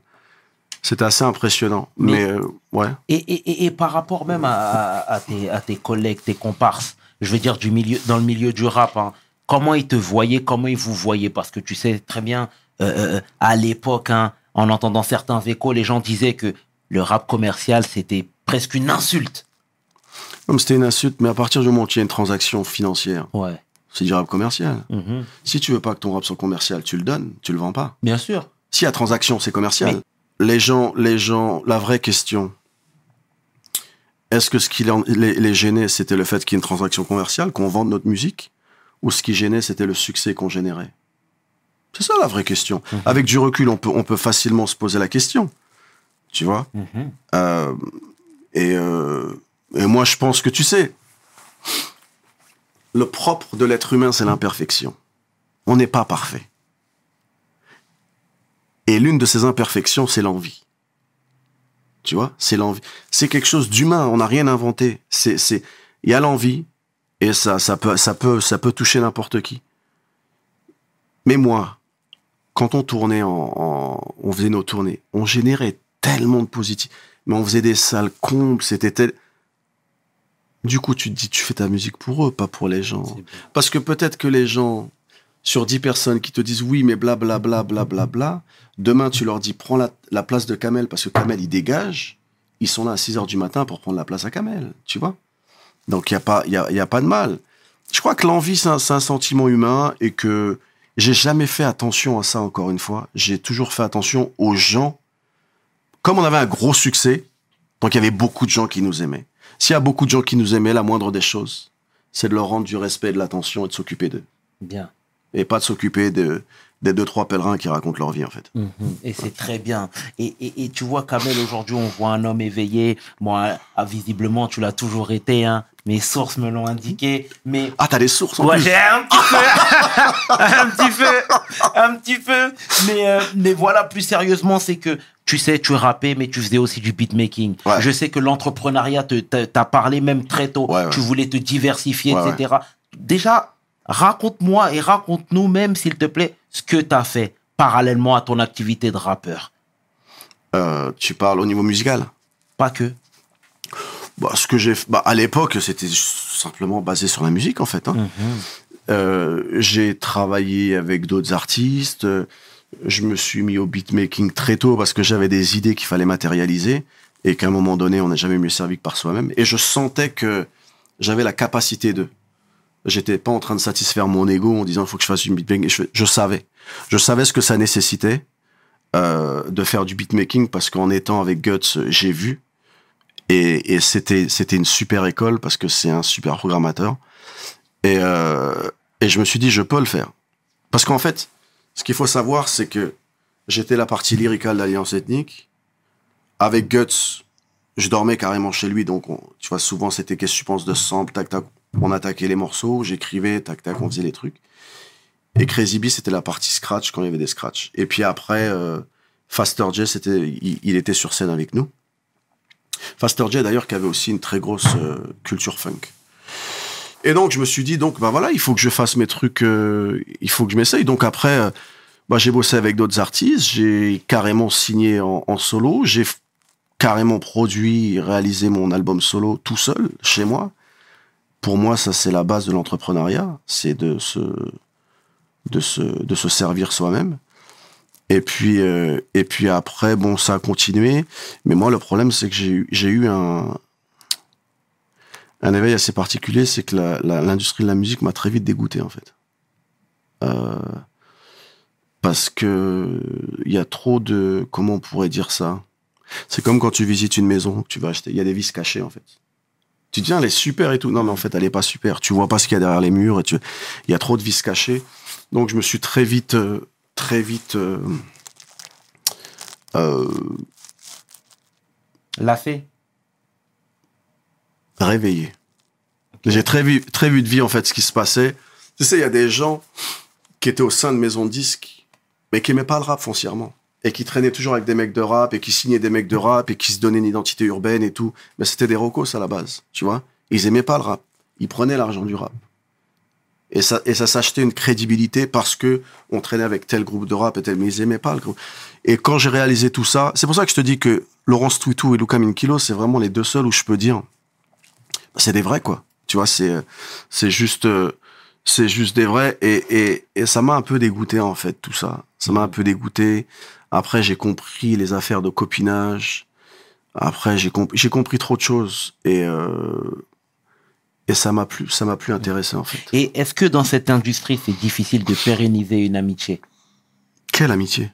c'était assez impressionnant. Mais- Mais, euh, ouais. Et, et, et, par rapport même à, tes, à tes collègues, tes comparses, je veux dire du milieu, dans le milieu du rap, hein, comment ils te voyaient, comment ils vous voyaient? Parce que tu sais très bien, euh, euh, à l'époque, hein, en entendant certains échos, les gens disaient que le rap commercial, c'était presque une insulte. Comme c'était une insulte, mais à partir du moment où il y a une transaction financière, Ouais. c'est du rap commercial. Mhm. Si tu veux pas que ton rap soit commercial, tu le donnes, tu le vends pas. Bien sûr. Si la transaction c'est commercial, les gens, les gens, la vraie question, est-ce que ce qui les, gênait, c'était le fait qu'il y ait une transaction commerciale, qu'on vende notre musique, ou ce qui gênait, c'était le succès qu'on générait? C'est ça la vraie question. Avec du recul, on peut, on peut facilement se poser la question. Tu vois? Mhm. Euh, et, euh, et moi, je pense que tu sais, le propre de l'être humain, c'est l'imperfection. On n'est pas parfait. Et l'une de ces imperfections, c'est l'envie. Tu vois, c'est l'envie. C'est quelque chose d'humain. On n'a rien inventé. C'est, c'est, il y a l'envie et ça, ça peut, ça peut, ça peut toucher n'importe qui. Mais moi, quand on tournait en, en- on faisait nos tournées, on générait tellement de positif. Mais on faisait des salles combles, c'était tel. Du coup, tu te dis, tu fais ta musique pour eux, pas pour les gens. Parce que peut-être que les gens, sur 10 personnes qui te disent oui, mais blablabla, blablabla, bla, demain tu leur dis prends la, la place de Kamel parce que Kamel il dégage, ils sont là à 6 heures du matin pour prendre la place à Kamel, tu vois. Donc il n'y a, pas- y a, y a pas de mal. Je crois que l'envie, c'est un, un sentiment humain et que j'ai jamais fait attention à ça encore une fois. J'ai toujours fait attention aux gens. Comme on avait un gros succès, donc il y avait beaucoup de gens qui nous aimaient. S'il y a beaucoup de gens qui nous aimaient, la moindre des choses, c'est de leur rendre du respect et de l'attention et de s'occuper d'eux. Bien. Et pas de s'occuper de, des deux, trois pèlerins qui racontent leur vie, en fait. Mhm. Et c'est très bien. Et, et, et tu vois, Kamel, aujourd'hui, on voit un homme éveillé. Moi, ah, visiblement, tu l'as toujours été. Hein. Mes sources me l'ont indiqué. Mais Ah, t'as des sources en Ouais, plus j'ai un petit peu, un petit peu, un petit peu. Mais, euh, mais voilà, plus sérieusement, c'est que tu sais, tu rappais, mais tu faisais aussi du beatmaking. Ouais. Je sais que l'entrepreneuriat t'a parlé même très tôt. Ouais. Tu voulais te diversifier, etc. Déjà, raconte-moi et raconte-nous même, s'il te plaît, ce que tu as fait parallèlement à ton activité de rappeur. Euh, Tu parles au niveau musical? Pas que. bah, Ce que j'ai... Bah, à l'époque, c'était simplement basé sur la musique, en fait. hein. Mhm. Euh, j'ai travaillé avec d'autres artistes. Je me suis mis au beatmaking très tôt parce que j'avais des idées qu'il fallait matérialiser et qu'à un moment donné, on n'est jamais mieux servi que par soi-même. Et je sentais que j'avais la capacité de. J'étais pas en train de satisfaire mon ego en disant faut que je fasse du beatmaking. Je, je savais. Je savais ce que ça nécessitait euh, de faire du beatmaking parce qu'en étant avec Guts, j'ai vu. Et, et c'était, c'était une super école parce que c'est un super programmateur. Et, euh, et je me suis dit, je peux le faire. Parce qu'en fait, ce qu'il faut savoir, c'est que j'étais la partie lyricale d'Alliance Ethnique. Avec Guts, je dormais carrément chez lui. Donc, on- tu vois, souvent, c'était qu'est-ce que tu penses de sample, tac, tac. On attaquait les morceaux, j'écrivais, tac, tac, on faisait les trucs. Et Crazy B, c'était la partie scratch quand il y avait des scratchs. Et puis après, euh, Faster J, c'était, il, était sur scène avec nous. Faster J, d'ailleurs, qui avait aussi une très grosse euh, culture funk. Et donc, je me suis dit, donc, bah voilà, il faut que je fasse mes trucs, euh, il faut que je m'essaye. Donc après, bah, j'ai bossé avec d'autres artistes, j'ai carrément signé en, solo, j'ai carrément produit, réalisé mon album solo tout seul, chez moi. Pour moi, ça, c'est la base de l'entrepreneuriat, c'est de se, de se, de se servir soi-même. Et puis, euh, et puis après, bon, ça a continué. Mais moi, le problème, c'est que j'ai eu, j'ai eu un, un éveil assez particulier, c'est que la- la- l'industrie de la musique m'a très vite dégoûté en fait. Euh, parce que il y a trop de comment on pourrait dire ça? C'est comme quand tu visites une maison, que tu vas acheter, il y a des vis cachées en fait. Tu te dis, Ah, elle est super et tout. Non, mais en fait, elle est pas super. Tu vois pas ce qu'il y a derrière les murs et tu, il y a trop de vis cachées. Donc, je me suis très vite, euh, très vite, euh, euh, L'a fait. réveillé. J'ai très vu, très vite vu en fait ce qui se passait. Tu sais, il y a des gens qui étaient au sein de maisons de disques, mais qui aimaient pas le rap foncièrement. Et qui traînaient toujours avec des mecs de rap, et qui signaient des mecs de rap, et qui se donnaient une identité urbaine et tout. Mais c'était des rocos à la base, tu vois. Ils aimaient pas le rap. Ils prenaient l'argent du rap. Et ça, et ça s'achetait une crédibilité parce que on traînait avec tel groupe de rap et tel, mais ils aimaient pas le groupe. Et quand j'ai réalisé tout ça, c'est pour ça que je te dis que Laurence Twitou et Luca Minkilo, c'est vraiment les deux seuls où je peux dire, c'est des vrais, quoi. Tu vois, c'est, c'est juste, c'est juste des vrais. Et, et, et ça m'a un peu dégoûté, en fait, tout ça. Ça m'a un peu dégoûté. Après, j'ai compris les affaires de copinage. Après, j'ai compris, trop de choses. Et, euh, et ça m'a plus, ça m'a plus intéressé, en fait. Et est-ce que dans cette industrie, c'est difficile de pérenniser une amitié? Quelle amitié?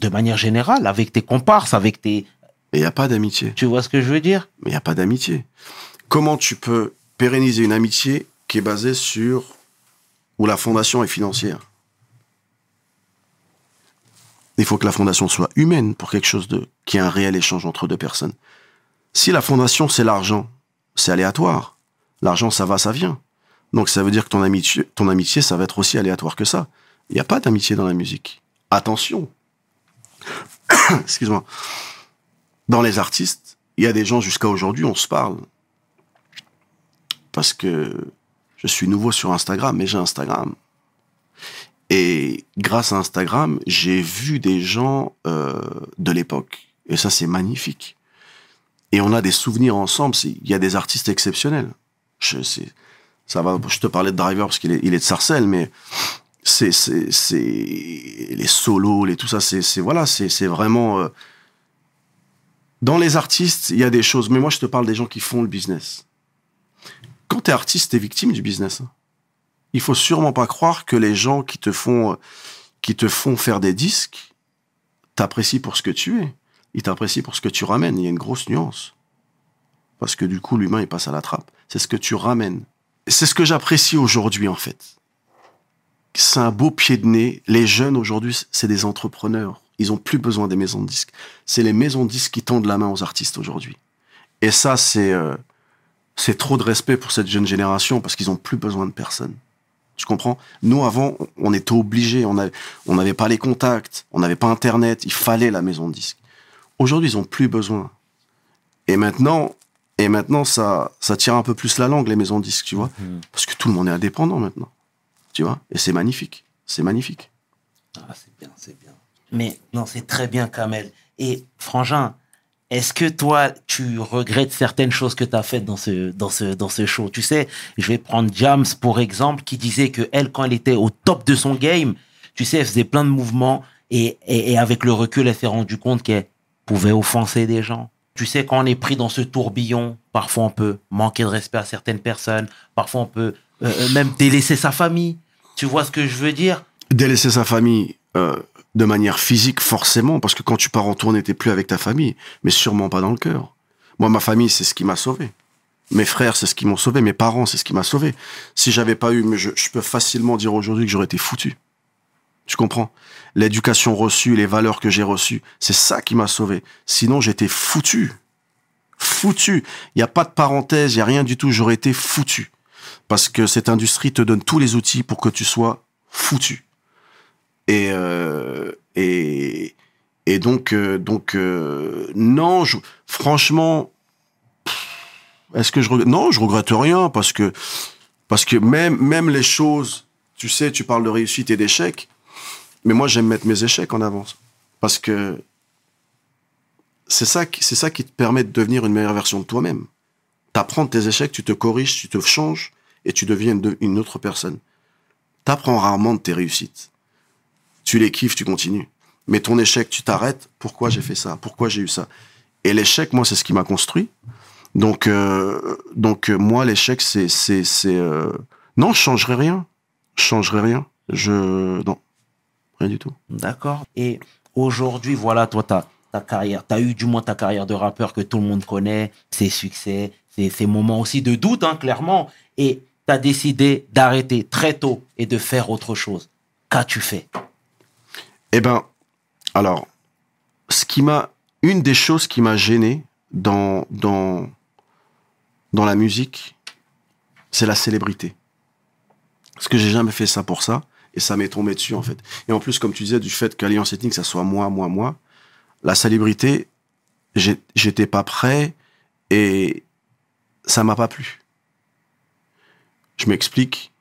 De manière générale, avec tes comparses, avec tes... Mais il n'y a pas d'amitié. Tu vois ce que je veux dire? Mais il n'y a pas d'amitié. Comment tu peux pérenniser une amitié qui est basée sur où la fondation est financière? Il faut que la fondation soit humaine pour quelque chose de qui ait un réel échange entre deux personnes. Si la fondation c'est l'argent, c'est aléatoire. L'argent ça va, ça vient. Donc ça veut dire que ton amitié, ton amitié ça va être aussi aléatoire que ça. Il n'y a pas d'amitié dans la musique. Attention. Excuse-moi. Dans les artistes, il y a des gens jusqu'à aujourd'hui, on se parle. Parce que je suis nouveau sur Instagram, mais j'ai Instagram. Et grâce à Instagram, j'ai vu des gens euh, de l'époque. Et ça, c'est magnifique. Et on a des souvenirs ensemble. Il y a des artistes exceptionnels. Je, ça va, je te parlais de Driver parce qu'il est, il est de Sarcelles, mais c'est, les solos, les tout ça, c'est, voilà, c'est vraiment. euh, dans les artistes, il y a des choses, mais moi je te parle des gens qui font le business. Quand t'es artiste, t'es victime du business. hein. Il faut sûrement pas croire que les gens qui te font, qui te font faire des disques t'apprécient pour ce que tu es. Ils t'apprécient pour ce que tu ramènes. Il y a une grosse nuance. Parce que du coup, l'humain, il passe à la trappe. C'est ce que tu ramènes. C'est ce que j'apprécie aujourd'hui, en fait. C'est un beau pied de nez. Les jeunes, aujourd'hui, c'est des entrepreneurs. Ils ont plus besoin des maisons de disques. C'est les maisons de disques qui tendent la main aux artistes aujourd'hui. Et ça, c'est euh, c'est trop de respect pour cette jeune génération parce qu'ils ont plus besoin de personne. Tu comprends? Nous, avant, on était obligés. On n'avait on pas les contacts. On n'avait pas Internet. Il fallait la maison de disques. Aujourd'hui, ils ont plus besoin. Et maintenant, et maintenant, ça, ça tire un peu plus la langue, les maisons de disques, tu vois Parce que tout le monde est indépendant maintenant. Tu vois? Et c'est magnifique. C'est magnifique. Ah, c'est bien, c'est bien. Mais non, c'est très bien, Kamel. Et Frangin, est-ce que toi, tu regrettes certaines choses que tu as faites dans ce, dans, ce, dans ce show? Tu sais, je vais prendre Jams pour exemple, qui disait que elle, quand elle était au top de son game, tu sais, elle faisait plein de mouvements et, et, et avec le recul, elle s'est rendue compte qu'elle pouvait offenser des gens. Tu sais, quand on est pris dans ce tourbillon, parfois on peut manquer de respect à certaines personnes, parfois on peut euh, même délaisser sa famille. Tu vois ce que je veux dire? Délaisser sa famille euh, de manière physique, forcément, parce que quand tu pars en tournée, t'es plus avec ta famille, mais sûrement pas dans le cœur. Moi, ma famille, c'est ce qui m'a sauvé. Mes frères, c'est ce qui m'ont sauvé. Mes parents, c'est ce qui m'a sauvé. Si j'avais pas eu, mais je, peux facilement dire aujourd'hui que j'aurais été foutu. Tu comprends? L'éducation reçue, les valeurs que j'ai reçues, c'est ça qui m'a sauvé. Sinon, j'étais foutu. Foutu. Il n'y a pas de parenthèse, il n'y a rien du tout. J'aurais été foutu. Parce que cette industrie te donne tous les outils pour que tu sois foutu. Et, euh, et, et donc, euh, donc euh, non, je- franchement, est-ce que je regrette? Non, je regrette rien parce que, parce que même, même les choses, tu sais, tu parles de réussite et d'échec, mais moi j'aime mettre mes échecs en avance parce que c'est ça, c'est ça qui te permet de devenir une meilleure version de toi-même. T'apprends tes échecs, tu te corriges, tu te changes et tu deviens une, une autre personne. T'apprends rarement de tes réussites. Tu les kiffes, tu continues. Mais ton échec, tu t'arrêtes. Pourquoi j'ai fait ça? Pourquoi j'ai eu ça? Et l'échec, moi, c'est ce qui m'a construit. Donc, euh, donc euh, moi, l'échec, c'est, c'est, c'est, euh, non, je changerai rien. Je changerai rien. Je, non, rien du tout. D'accord. Et aujourd'hui, voilà, toi, ta, ta carrière, tu as eu du moins ta carrière de rappeur que tout le monde connaît, ses succès, ses, moments aussi de doute, hein, clairement. Et tu as décidé d'arrêter très tôt et de faire autre chose. Qu'as-tu fait? Eh ben, alors, ce qui m'a, une des choses qui m'a gêné dans, dans, dans la musique, c'est la célébrité. Parce que j'ai jamais fait ça pour ça, et ça m'est tombé dessus, en fait. Et en plus, comme tu disais, du fait qu'Alliance Ethnique, ça soit moi, moi, moi, la célébrité, j'étais pas prêt, et ça m'a pas plu. Je m'explique,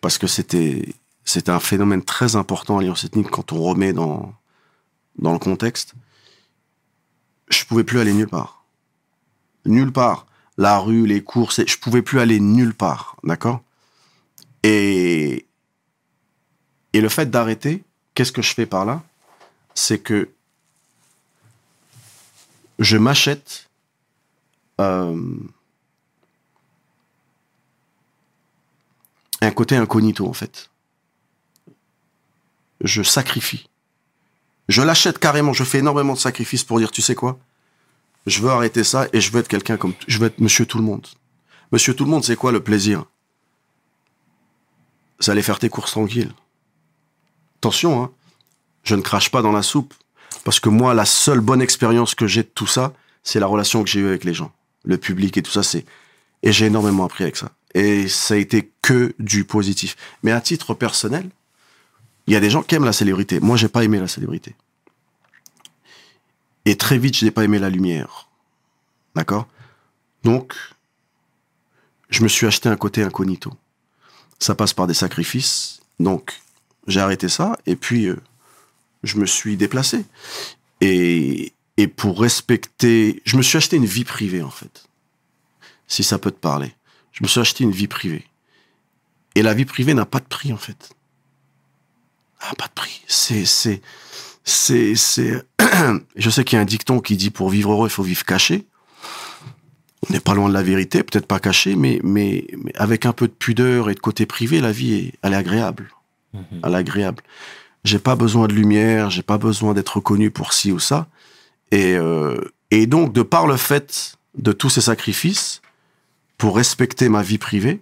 parce que c'était, c'était un phénomène très important, Alliance Ethnique, quand on remet dans, dans le contexte. Je pouvais plus aller nulle part. Nulle part. La rue, les courses, je pouvais plus aller nulle part, d'accord? Et et le fait d'arrêter, qu'est-ce que je fais par là? C'est que je m'achète euh, un côté incognito en fait. Je sacrifie. Je l'achète carrément. Je fais énormément de sacrifices pour dire, tu sais quoi? Je veux arrêter ça et je veux être quelqu'un comme, je veux être Monsieur Tout le Monde. Monsieur Tout le Monde, c'est quoi le plaisir? C'est aller faire tes courses tranquilles. Attention, hein. Je ne crache pas dans la soupe parce que moi, la seule bonne expérience que j'ai de tout ça, c'est la relation que j'ai eue avec les gens, le public et tout ça. C'est et j'ai énormément appris avec ça. Et ça a été que du positif. Mais à titre personnel, il y a des gens qui aiment la célébrité. Moi, j'ai pas aimé la célébrité. Et très vite, je n'ai pas aimé la lumière. D'accord? Donc, je me suis acheté un côté incognito. Ça passe par des sacrifices. Donc, j'ai arrêté ça. Et puis, euh, je me suis déplacé. Et, et pour respecter... Je me suis acheté une vie privée, en fait. Si ça peut te parler. Je me suis acheté une vie privée. Et la vie privée n'a pas de prix, en fait. Ah, pas de prix. C'est, c'est, c'est, c'est. Je sais qu'il y a un dicton qui dit pour vivre heureux, il faut vivre caché. On n'est pas loin de la vérité, peut-être pas caché, mais, mais, mais avec un peu de pudeur et de côté privé, la vie est, elle est agréable. Elle est agréable. J'ai pas besoin de lumière, j'ai pas besoin d'être reconnu pour ci ou ça. Et, euh, et donc, de par le fait de tous ces sacrifices, pour respecter ma vie privée,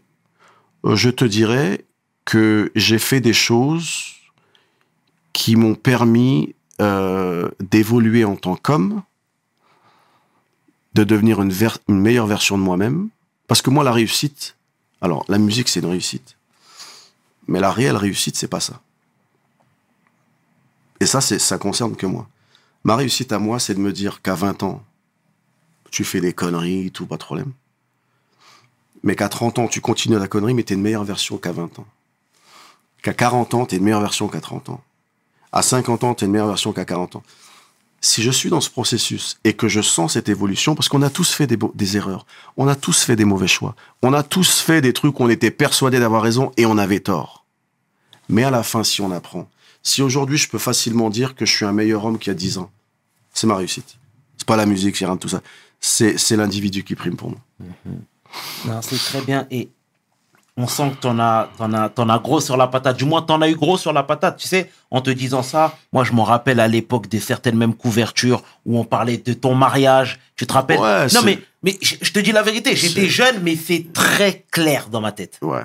euh, je te dirais que j'ai fait des choses qui m'ont permis euh, d'évoluer en tant qu'homme, de devenir une, meilleure version de moi-même. Parce que moi, la réussite, alors la musique, c'est une réussite. Mais la réelle réussite, c'est pas ça. Et ça, ça concerne que moi. Ma réussite à moi, c'est de me dire qu'à 20 ans, tu fais des conneries, tout, pas de problème. Mais qu'à 30 ans, tu continues la connerie, mais t'es une meilleure version qu'à 20 ans. Qu'à 40 ans, t'es une meilleure version qu'à 30 ans. À 50 ans, t'es une meilleure version qu'à 40 ans. Si je suis dans ce processus et que je sens cette évolution, parce qu'on a tous fait des, erreurs, on a tous fait des mauvais choix, on a tous fait des trucs où on était persuadé d'avoir raison et on avait tort. Mais à la fin, si on apprend, si aujourd'hui je peux facilement dire que je suis un meilleur homme qu'il y a 10 ans, c'est ma réussite. C'est pas la musique, c'est rien de tout ça. C'est, l'individu qui prime pour moi. Non, c'est très bien. On sent que t'en as, t'en as, t'en as gros sur la patate. Du moins, t'en as eu gros sur la patate. Tu sais, en te disant ça, moi, je m'en rappelle à l'époque des certaines mêmes couvertures où on parlait de ton mariage. Tu te rappelles? Ouais, Non, mais, mais je te dis la vérité. J'étais jeune, mais c'est très clair dans ma tête. Ouais.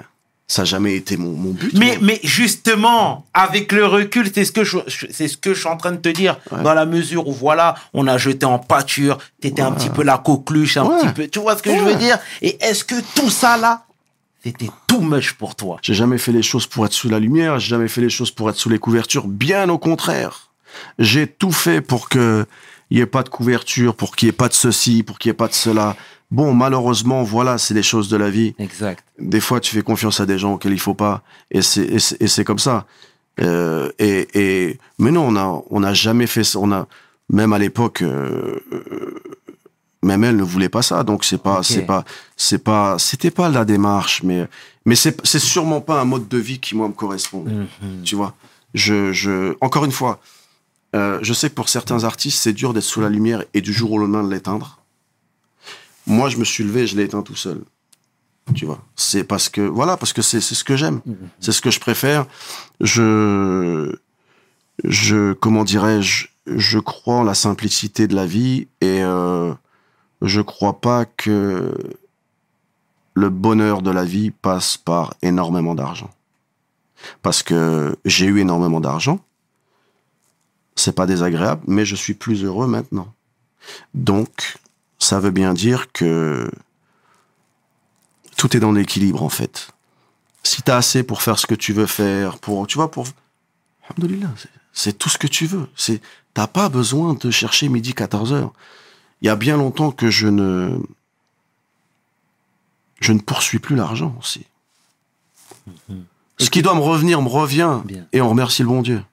Ça n'a jamais été mon, mon but. Mais, moi. mais justement, avec le recul, c'est ce que je, c'est ce que je suis en train de te dire. Ouais. Dans la mesure où, voilà, on a jeté en pâture, t'étais un Ouais. petit peu la coqueluche, un Ouais. petit peu, tu vois ce que je veux dire? Et est-ce que tout ça là, c'était too much pour toi? J'ai jamais fait les choses pour être sous la lumière, j'ai jamais fait les choses pour être sous les couvertures, bien au contraire. J'ai tout fait pour que il y ait pas de couverture, pour qu'il y ait pas de ceci, pour qu'il y ait pas de cela. Bon, malheureusement, voilà, c'est les choses de la vie. Exact. Des fois, tu fais confiance à des gens auxquels il faut pas, et c'est et c'est- comme ça. Euh, et, et mais non, on a on n'a jamais fait ça. On a même à l'époque, euh, euh, même elle ne voulait pas ça. Donc c'est pas c'est pas c'est pas c'était pas la démarche, mais mais c'est c'est sûrement pas un mode de vie qui moi me correspond. Mhm. Tu vois, je je encore une fois, euh, je sais que pour certains artistes c'est dur d'être sous la lumière et du jour au lendemain de l'éteindre. Moi, je me suis levé, je l'ai éteint tout seul. Tu vois, c'est parce que voilà, parce que c'est c'est ce que j'aime, c'est ce que je préfère. Je je comment dirais-je, je crois en la simplicité de la vie et euh, je crois pas que le bonheur de la vie passe par énormément d'argent. Parce que j'ai eu énormément d'argent, c'est pas désagréable, mais je suis plus heureux maintenant. Donc, ça veut bien dire que tout est dans l'équilibre en fait. Si t'as assez pour faire ce que tu veux faire, pour tu vois pour c'est tout ce que tu veux. C'est t'as pas besoin de chercher midi 14 heures. Il y a bien longtemps que je ne je ne poursuis plus l'argent aussi. Ce qui doit me revenir me revient Bien. et on remercie le bon Dieu.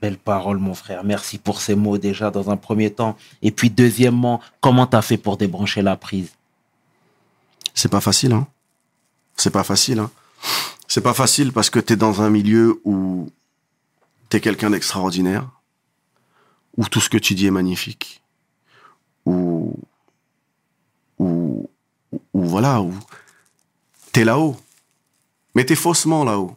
Belle parole, mon frère. Merci pour ces mots déjà dans un premier temps. Et puis deuxièmement, comment t'as fait pour débrancher la prise? C'est pas facile, hein. C'est pas facile, hein. C'est pas facile parce que t'es dans un milieu où t'es quelqu'un d'extraordinaire, où tout ce que tu dis est magnifique, où, où, où voilà, où t'es là-haut, mais t'es faussement là-haut.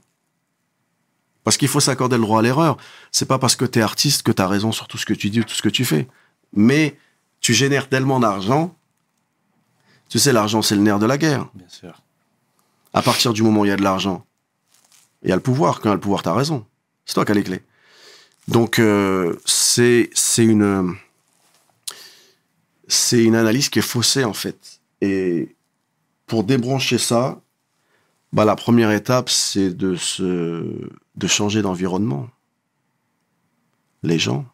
Parce qu'il faut s'accorder le droit à l'erreur. C'est pas parce que t'es artiste que t'as raison sur tout ce que tu dis ou tout ce que tu fais. Mais tu génères tellement d'argent. Tu sais, l'argent, c'est le nerf de la guerre. Bien sûr. À partir du moment où il y a de l'argent, il y a le pouvoir. Quand il y a le pouvoir, t'as raison. C'est toi qui as les clés. Donc, euh, c'est c'est une c'est une analyse qui est faussée en fait. Et pour débrancher ça, bah la première étape, c'est de se de changer d'environnement. Les gens.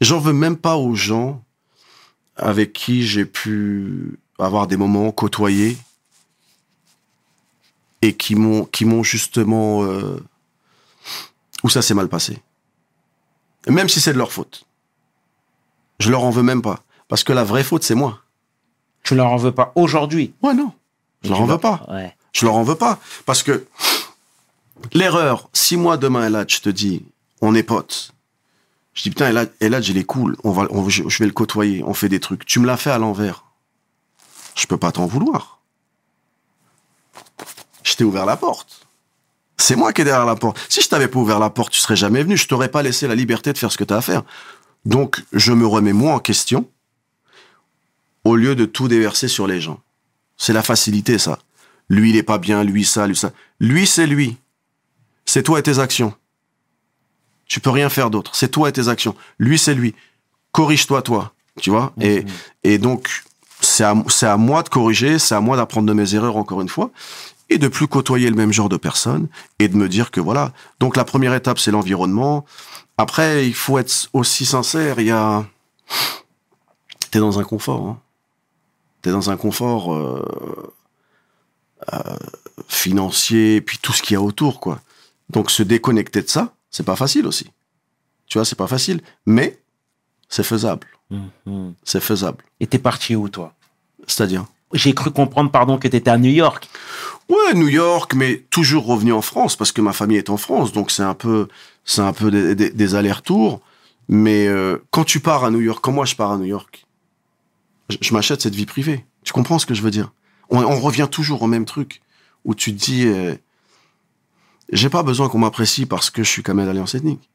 J'en veux même pas aux gens avec qui j'ai pu avoir des moments côtoyés et qui m'ont qui m'ont justement euh, où ça s'est mal passé. Même si c'est de leur faute. Je leur en veux même pas parce que la vraie faute c'est moi. Tu leur en veux pas aujourd'hui? Ouais non. Je leur en veux pas. Ouais. Je leur en veux pas parce que l'erreur, si moi demain Elad, je te dis on est potes. Je dis putain Elad, Elad il est cool, on va on- je, je vais le côtoyer, on fait des trucs. Tu me l'as fait à l'envers. Je peux pas t'en vouloir. Je t'ai ouvert la porte. C'est moi qui est derrière la porte. Si je t'avais pas ouvert la porte, tu serais jamais venu. Je t'aurais pas laissé la liberté de faire ce que tu as à faire. Donc, je me remets moi en question au lieu de tout déverser sur les gens. C'est la facilité, ça. Lui, il est pas bien, lui, ça, lui, ça. Lui, c'est lui. C'est toi et tes actions. Tu peux rien faire d'autre. C'est toi et tes actions. Lui, c'est lui. Corrige-toi, toi. Tu vois? Et, et donc, c'est à, c'est à moi de corriger, c'est à moi d'apprendre de mes erreurs encore une fois, et de plus côtoyer le même genre de personnes, et de me dire que voilà. Donc la première étape, c'est l'environnement. Après, il faut être aussi sincère. Il y a, t'es dans un confort. Hein. T'es dans un confort euh, euh, financier, puis tout ce qu'il y a autour, quoi. Donc se déconnecter de ça, c'est pas facile aussi. Tu vois, c'est pas facile, mais c'est faisable. Mhm. C'est faisable. Et t'es parti où, toi? C'est-à-dire? J'ai cru comprendre, pardon, que t'étais à New York. Ouais, New York, mais toujours revenu en France parce que ma famille est en France, donc c'est un peu, c'est un peu des, allers-retours. Mais euh, quand tu pars à New York, quand moi je pars à New York, je, m'achète cette vie privée. Tu comprends ce que je veux dire? On, revient toujours au même truc où tu te dis, euh, j'ai pas besoin qu'on m'apprécie parce que je suis Kamel Alliance ethnique.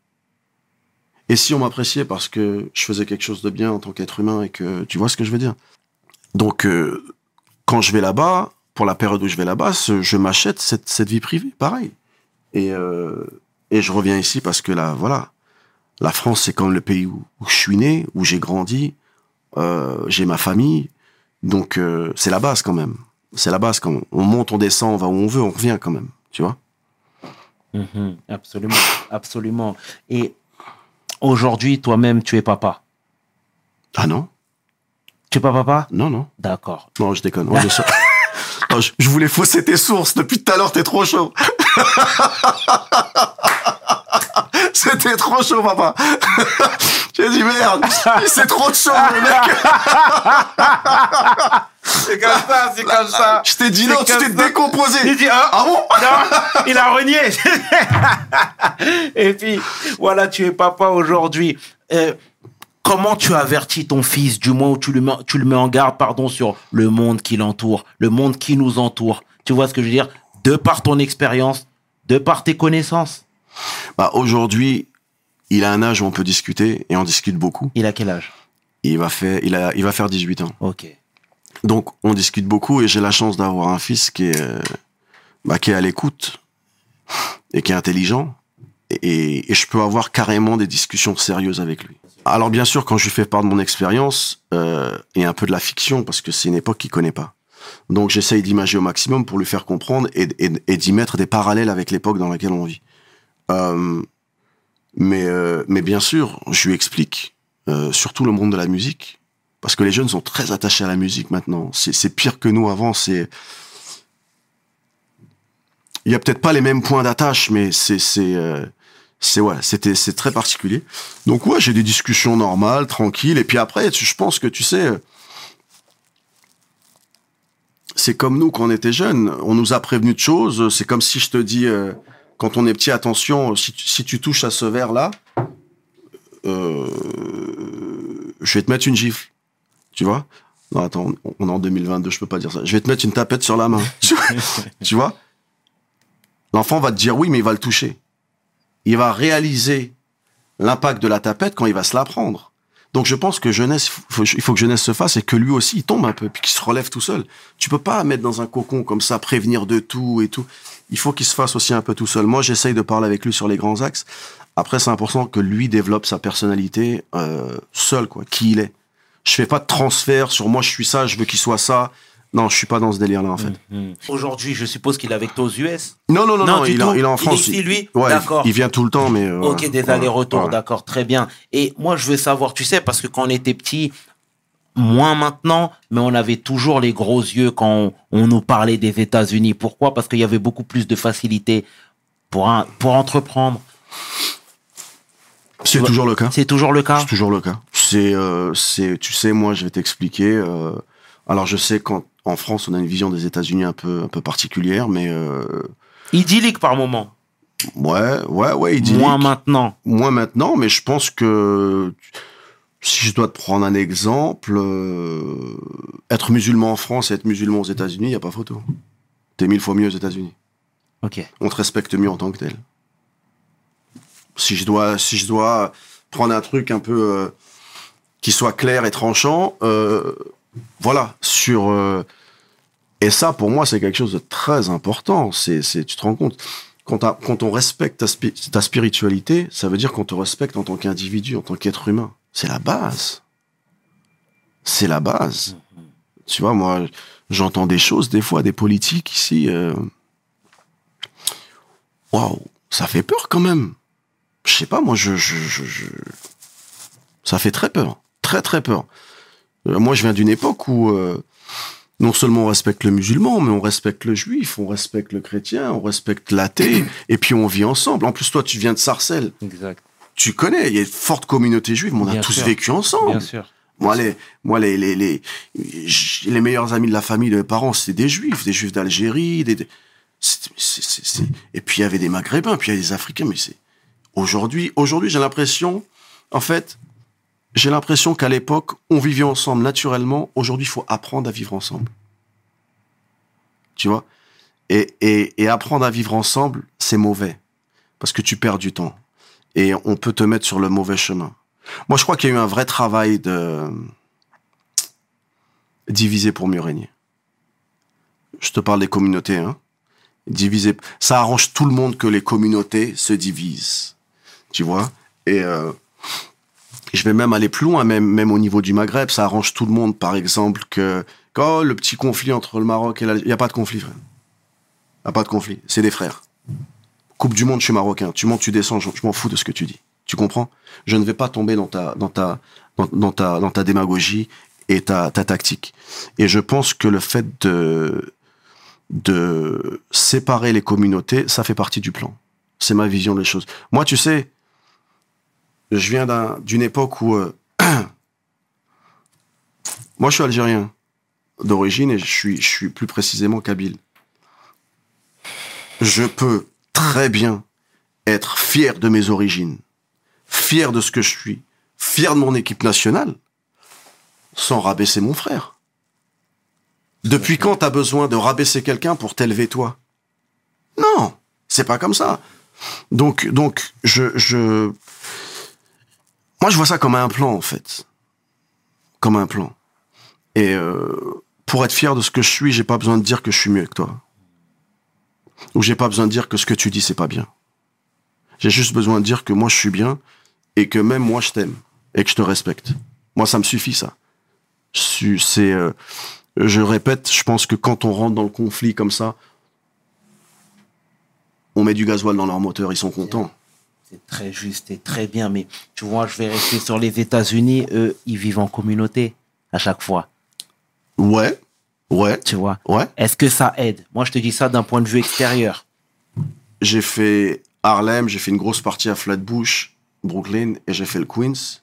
Et si on m'appréciait parce que je faisais quelque chose de bien en tant qu'être humain et que tu vois ce que je veux dire? Donc euh, quand je vais là-bas, pour la période où je vais là-bas, je m'achète cette, cette vie privée, pareil. Et, euh, et je reviens ici parce que là, voilà, la France, c'est quand même le pays où, où je suis né, où j'ai grandi, euh, j'ai ma famille. Donc, euh, c'est la base quand même. C'est la base quand même. On monte, on descend, on va où on veut, on revient quand même. Tu vois? Mhm. Absolument, absolument. Et aujourd'hui, toi-même, tu es papa? Ah non Tu es pas papa? Non, non. D'accord. Non, je déconne. Je, sais- Oh, je- je voulais fausser tes sources. Depuis tout à l'heure, t'es trop chaud. C'était trop chaud, papa. J'ai dit merde, c'est trop chaud, le mec. C'est comme ça, c'est comme ça. Je t'ai dit non, tu t'es décomposé. Il dit, ah, Ah bon? Non, il a renié. Et puis, voilà, tu es papa aujourd'hui. Euh, comment tu avertis ton fils, du moins où tu le mets, tu le mets en garde, pardon, sur le monde qui l'entoure, le monde qui nous entoure. Tu vois ce que je veux dire? De par ton expérience, de par tes connaissances. Bah, aujourd'hui, il a un âge où on peut discuter et on discute beaucoup. Il a quel âge? Il va faire, il a, il va faire 18 ans. Ok. Donc, on discute beaucoup et j'ai la chance d'avoir un fils qui est, euh, bah, qui est à l'écoute et qui est intelligent. Et, je peux avoir carrément des discussions sérieuses avec lui. Alors, bien sûr, quand je lui fais part de mon expérience euh, et un peu de la fiction, parce que c'est une époque qu'il connaît pas. Donc, j'essaye d'imager au maximum pour lui faire comprendre et, d'y mettre des parallèles avec l'époque dans laquelle on vit. Euh, mais, euh, mais bien sûr, je lui explique, euh, surtout le monde de la musique, parce que les jeunes sont très attachés à la musique maintenant. C'est pire que nous avant. C'est il y a peut-être pas les mêmes points d'attache, mais c'est c'est euh, c'est ouais, c'était c'est très particulier. Donc ouais, j'ai des discussions normales, tranquilles, et puis après, je pense que tu sais, euh, c'est comme nous quand on était jeunes. On nous a prévenu de choses. C'est comme si je te dis, euh, quand on est petit, attention, si tu, si tu touches à ce verre là, je vais te mettre une gifle. Tu vois? Non, attends, on, on est en 2022, je peux pas dire ça. Je vais te mettre une tapette sur la main. tu vois? L'enfant va te dire oui, mais il va le toucher. Il va réaliser l'impact de la tapette quand il va se la prendre. Donc je pense que jeunesse, il faut que jeunesse se fasse et que lui aussi il tombe un peu puis qu'il se relève tout seul. Tu peux pas mettre dans un cocon comme ça, prévenir de tout et tout. Il faut qu'il se fasse aussi un peu tout seul. Moi, j'essaye de parler avec lui sur les grands axes. Après, c'est important que lui développe sa personnalité euh, seul, quoi, qui il est. Je fais pas de transfert sur moi, je suis ça, je veux qu'il soit ça. Non, je suis pas dans ce délire-là en fait. Aujourd'hui, je suppose qu'il est avec toi aux US. Non, non, non, Non, il, est- il est en Il est France. ici, lui Ouais, il- D'accord. Il, vient tout le temps, mais. euh, Ok, des Voilà. allers-retours, Voilà. d'accord, très bien. Et moi, je veux savoir, tu sais, parce que quand on était petit, moins maintenant, mais on avait toujours les gros yeux quand on, on nous parlait des États-Unis. Pourquoi? Parce qu'il y avait beaucoup plus de facilité pour, un, pour entreprendre. C'est toujours le cas. C'est toujours le cas C'est toujours le cas. C'est, euh, c'est, tu sais, moi, je vais t'expliquer. euh, alors, je sais qu'en en France, on a une vision des États-Unis un peu, un peu particulière, mais euh, Idyllique par moment. ouais, ouais, ouais, dit Moins maintenant. moins maintenant, mais je pense que si je dois te prendre un exemple, euh, être musulman en France et être musulman aux États-Unis, il y a pas photo. T'es mille fois mieux aux États-Unis. Ok. on te respecte mieux en tant que tel. Si je dois, si je dois prendre un truc un peu euh, qui soit clair et tranchant, euh, voilà sur euh, et ça pour moi c'est quelque chose de très important. C'est, c'est tu te rends compte quand, on respecte ta, spi- ta spiritualité, ça veut dire qu'on te respecte en tant qu'individu, en tant qu'être humain. C'est la base. C'est la base. Tu vois, moi, j'entends des choses, des fois, des politiques ici. euh, Waouh, ça fait peur quand même. Je sais pas, moi, je, je, je, je- ça fait très peur, très très peur. Euh, moi, je viens d'une époque où euh, non seulement on respecte le musulman, mais on respecte le juif, on respecte le chrétien, on respecte l'athée, et puis on vit ensemble. En plus, toi, tu viens de Sarcelles, Exact. tu connais, il y a une forte communauté juive, mais on a tous vécu ensemble. Bien sûr. Moi, les, moi, les, les, les, les meilleurs amis de la famille de mes parents, c'était des juifs, des juifs d'Algérie, des, et puis il y avait des maghrébins, puis il y a des africains, mais c'est, aujourd'hui, aujourd'hui, j'ai l'impression, en fait, j'ai l'impression qu'à l'époque, on vivait ensemble naturellement. Aujourd'hui, il faut apprendre à vivre ensemble. Tu vois? Et, et, et apprendre à vivre ensemble, c'est mauvais. Parce que tu perds du temps. Et on peut te mettre sur le mauvais chemin. Moi, je crois qu'il y a eu un vrai travail de diviser pour mieux régner. Je te parle des communautés, hein. Diviser, ça arrange tout le monde que les communautés se divisent, tu vois? Et euh, je vais même aller plus loin, même même au niveau du Maghreb, ça arrange tout le monde. Par exemple, que quand le petit conflit entre le Maroc et l'Algérie, il y a pas de conflit, frère. Il y a pas de conflit, c'est des frères. Coupe du monde, je suis marocain. Tu montes, tu descends, je, m'en fous de ce que tu dis. Tu comprends? Je ne vais pas tomber dans ta, dans ta, dans, dans ta, dans ta démagogie et ta, ta tactique. Et je pense que le fait de, de séparer les communautés, ça fait partie du plan. C'est ma vision des choses. Moi, tu sais, je viens d'un- d'une époque où, euh, moi, je suis algérien d'origine et je suis, je suis plus précisément kabyle. Je peux très bien être fier de mes origines, fier de ce que je suis, fier de mon équipe nationale sans rabaisser mon frère. Depuis quand t'as besoin de rabaisser quelqu'un pour t'élever toi? Non, c'est pas comme ça. Donc, donc, je, je, moi, je vois ça comme un plan en fait, comme un plan. Et euh, pour être fier de ce que je suis, j'ai pas besoin de dire que je suis mieux que toi, ou j'ai pas besoin de dire que ce que tu dis c'est pas bien. J'ai juste besoin de dire que moi je suis bien et que même moi je t'aime et que je te respecte. Moi, ça me suffit ça. C'est, euh, je répète, je pense que quand on rentre dans le conflit comme ça, on met du gasoil dans leur moteur, ils sont contents. C'est très juste et très bien, mais tu vois, je vais rester sur les États-Unis. Eux, ils vivent en communauté à chaque fois. Ouais, ouais, Tu vois? ouais. Est-ce que ça aide? Moi, je te dis ça d'un point de vue extérieur. J'ai fait Harlem, j'ai fait une grosse partie à Flatbush, Brooklyn, et j'ai fait le Queens.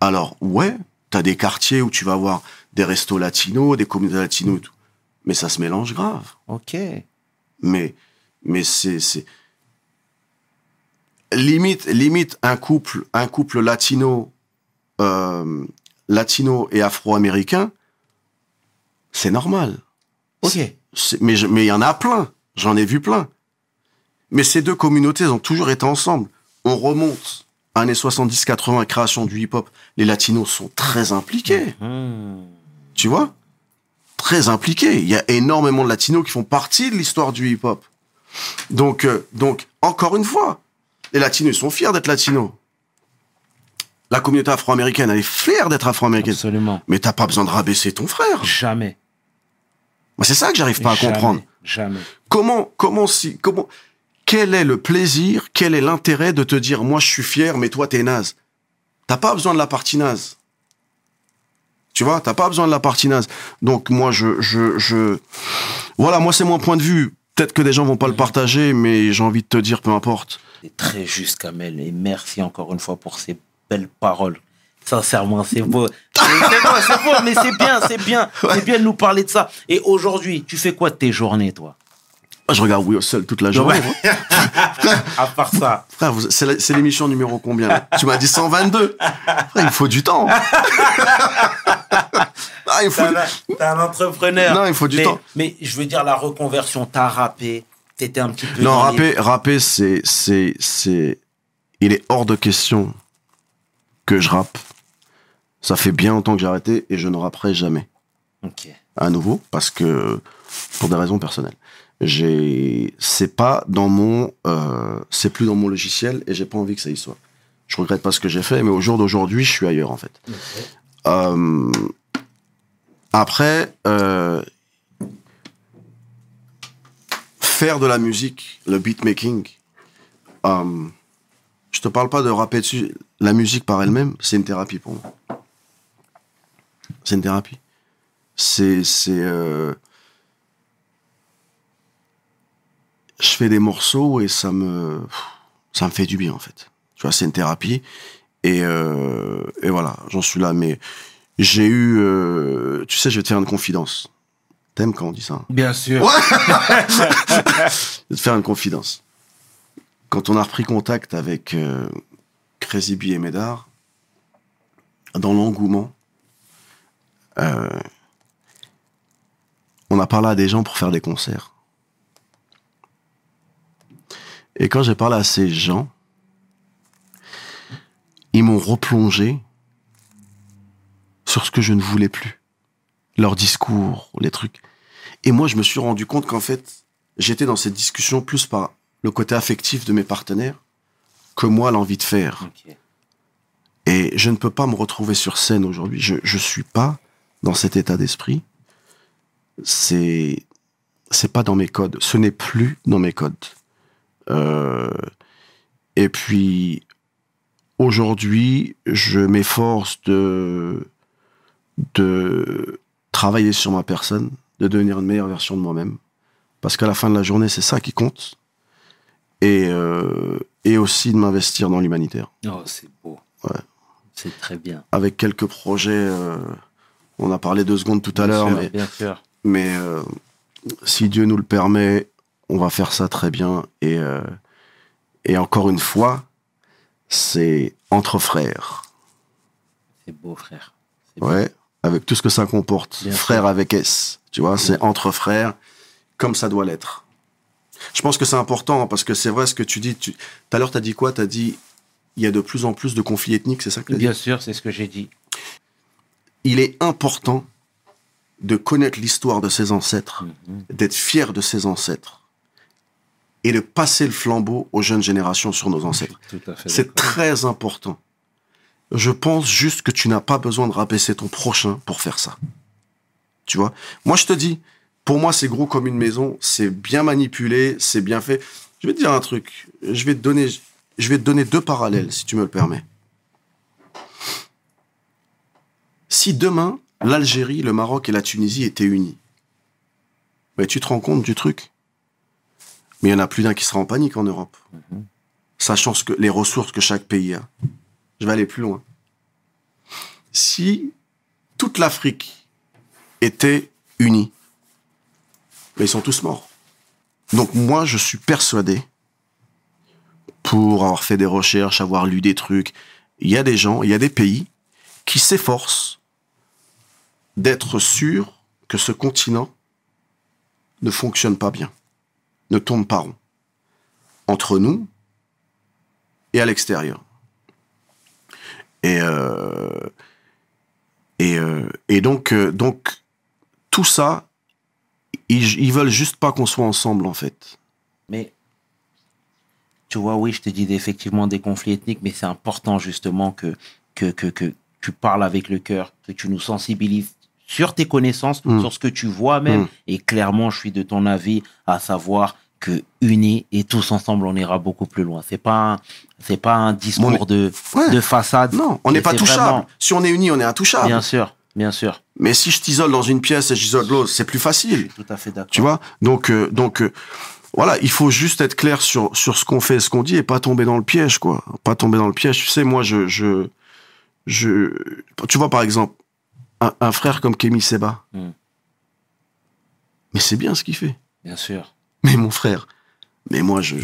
Alors, ouais, t'as des quartiers où tu vas voir des restos latinos, des communautés latinos et tout. Mais ça se mélange grave. Ok. Mais, mais c'est, c'est, limite, limite un couple, un couple latino, euh, latino et afro-américain, c'est normal. Ok. Mais je- mais il y en a plein. J'en ai vu plein. Mais ces deux communautés ont toujours été ensemble. On remonte années 70-80, création du hip-hop. Les latinos sont très impliqués. Hmm. Tu vois? Très impliqués. Il y a énormément de latinos qui font partie de l'histoire du hip-hop. Donc, euh, donc, encore une fois, les latinos ils sont fiers d'être latinos. La communauté afro-américaine, elle est fière d'être afro-américaine. Absolument. Mais t'as pas besoin de rabaisser ton frère. Jamais. Moi, c'est ça que j'arrive pas à comprendre. Jamais. Comment, comment si, comment, quel est le plaisir, quel est l'intérêt de te dire, moi je suis fier, mais toi t'es naze? T'as pas besoin de la partie naze. Tu vois, t'as pas besoin de la partie naze. Donc moi je, je, je, voilà, moi c'est mon point de vue. Peut-être que des gens vont pas le partager, mais j'ai envie de te dire, peu importe. C'est très juste, Kamel. Et merci encore une fois pour ces belles paroles. Sincèrement, c'est beau. C'est beau, mais c'est bien, c'est bien. C'est bien de nous parler de ça. Et aujourd'hui, tu fais quoi de tes journées, toi? Je regarde Will seul toute la journée. Ouais. frère. À part ça. Frère, c'est l'émission numéro combien Tu m'as dit 122. Frère, il faut du temps. ah, il faut. T'es un, entrepreneur. Non, il faut du mais, temps. Mais je veux dire, la reconversion, t'as rappé, t'étais un petit peu. Non, les- c'est, c'est, c'est, il est hors de question que je rappe. Ça fait bien longtemps que j'ai arrêté et je ne rapperai jamais Ok. à nouveau parce que pour des raisons personnelles. J'ai, c'est pas dans mon, euh, c'est plus dans mon logiciel et j'ai pas envie que ça y soit. Je regrette pas ce que j'ai fait, mais au jour d'aujourd'hui, je suis ailleurs en fait. Euh, après, euh, faire de la musique, le beatmaking, euh, je te parle pas de rapper dessus. La musique par elle-même, c'est une thérapie pour moi. C'est une thérapie. C'est, c'est, euh, je fais des morceaux et ça me, ça me fait du bien en fait. Tu vois, c'est une thérapie et, euh, et voilà, j'en suis là. Mais j'ai eu, euh, tu sais, je vais te faire une confidence. T'aimes quand on dit ça hein? Bien sûr. Je vais te faire une confidence. Quand on a repris contact avec euh, Crazy B et Médard, dans l'engouement, euh, on a parlé à des gens pour faire des concerts. Et quand j'ai parlé à ces gens, ils m'ont replongé sur ce que je ne voulais plus. Leur discours, les trucs. Et moi, je me suis rendu compte qu'en fait, j'étais dans cette discussion plus par le côté affectif de mes partenaires que moi l'envie de faire. Et je ne peux pas me retrouver sur scène aujourd'hui. Je je suis pas dans cet état d'esprit. C'est c'est pas dans mes codes. Ce n'est plus dans mes codes. Euh, et puis aujourd'hui, je m'efforce de de travailler sur ma personne, de devenir une meilleure version de moi-même, parce qu'à la fin de la journée, c'est ça qui compte. Et euh, et aussi de m'investir dans l'humanitaire Oh, c'est beau. Ouais. C'est très bien. avec quelques projets. euh, on a parlé deux secondes tout à l'heure, mais, Bien sûr. mais euh, si Dieu nous le permet, on va faire ça très bien. Et, euh, et encore une fois, c'est entre frères. C'est beau, frère. Beau. Ouais, avec tout ce que ça comporte. Bien frère sûr. avec S. Tu vois, c'est entre frères, comme ça doit l'être. Je pense que c'est important parce que c'est vrai ce que tu dis. Tout à l'heure, tu as dit quoi? Tu as dit il y a de plus en plus de conflits ethniques, c'est ça que tu dit? Bien sûr, c'est ce que j'ai dit. Il est important de connaître l'histoire de ses ancêtres, Mhm. d'être fier de ses ancêtres et de passer le flambeau aux jeunes générations sur nos ancêtres. C'est très important. Je pense juste que tu n'as pas besoin de rabaisser ton prochain pour faire ça. Tu vois? Moi, je te dis, pour moi, c'est gros comme une maison, c'est bien manipulé, c'est bien fait. Je vais te dire un truc. Je vais te donner, je vais te donner deux parallèles, si tu me le permets. Si demain, l'Algérie, le Maroc et la Tunisie étaient unis, mais tu te rends compte du truc? Mais il y en a plus d'un qui sera en panique en Europe sachant ce que, les ressources que chaque pays a. Je vais aller plus loin. Si toute l'Afrique était unie, mais ils sont tous morts. Donc moi, je suis persuadé, pour avoir fait des recherches, avoir lu des trucs, il y a des gens, il y a des pays qui s'efforcent d'être sûrs que ce continent ne fonctionne pas bien, ne tourne pas rond. Entre nous, et à l'extérieur. Et, euh, et, euh, et donc, euh, donc, tout ça, ils, ils veulent juste pas qu'on soit ensemble, en fait. Mais tu vois, oui, je te dis effectivement des conflits ethniques, mais c'est important justement que, que, que, que tu parles avec le cœur, que tu nous sensibilises sur tes connaissances, Mm. sur ce que tu vois même. Mm. Et clairement, je suis de ton avis à savoir que unis et tous ensemble, on ira beaucoup plus loin. C'est pas un, c'est pas un discours Bon, de, Ouais. de façade. Non, on n'est pas touchable. vraiment- Si on est unis, on est intouchable. Bien sûr, bien sûr. Mais si je t'isole dans une pièce et j'isole l'autre, c'est plus facile. Tout à fait d'accord. Tu vois? Donc, euh, donc euh, voilà, il faut juste être clair sur, sur ce qu'on fait et ce qu'on dit et pas tomber dans le piège, quoi. Pas tomber dans le piège. Tu sais, moi, je. je, je tu vois, par exemple, un, un frère comme Kémy Seba. Mm. Mais c'est bien ce qu'il fait. Bien sûr. Mais mon frère. Mais moi, je,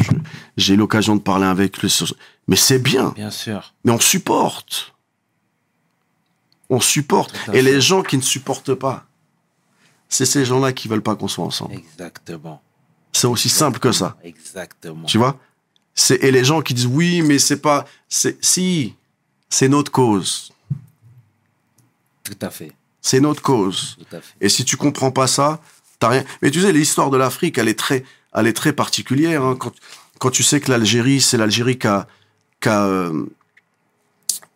j'ai l'occasion de parler avec lui. Mais c'est bien. Bien sûr. Mais on supporte. On supporte. Et fait. les gens qui ne supportent pas, c'est ces gens-là qui veulent pas qu'on soit ensemble. Exactement. C'est aussi simple que ça. Exactement. Tu vois? C'est, Et les gens qui disent oui, mais c'est pas. C'est, si, c'est notre cause. Tout à fait. C'est notre cause. Tout à fait. Et si tu comprends pas ça, t'as rien. Mais tu sais, l'histoire de l'Afrique, elle est très, elle est très particulière. hein. Quand, quand tu sais que l'Algérie, c'est l'Algérie qui a, qui a, euh,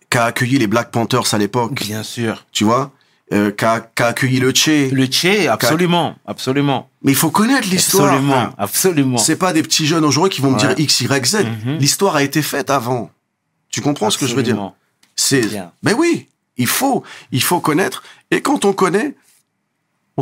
qui a accueilli les Black Panthers à l'époque, Bien sûr. tu vois, euh, qui, a, qui a accueilli le Tché. Le Tché, absolument, absolument. Mais il faut connaître l'histoire. Absolument, hein. absolument. C'est pas des petits jeunes aujourd'hui qui vont me dire X, Y, Z. Mhm. L'histoire a été faite avant. Tu comprends ce que je veux dire? C'est. Bien. Ben oui, il faut, il faut connaître. Et quand on connaît,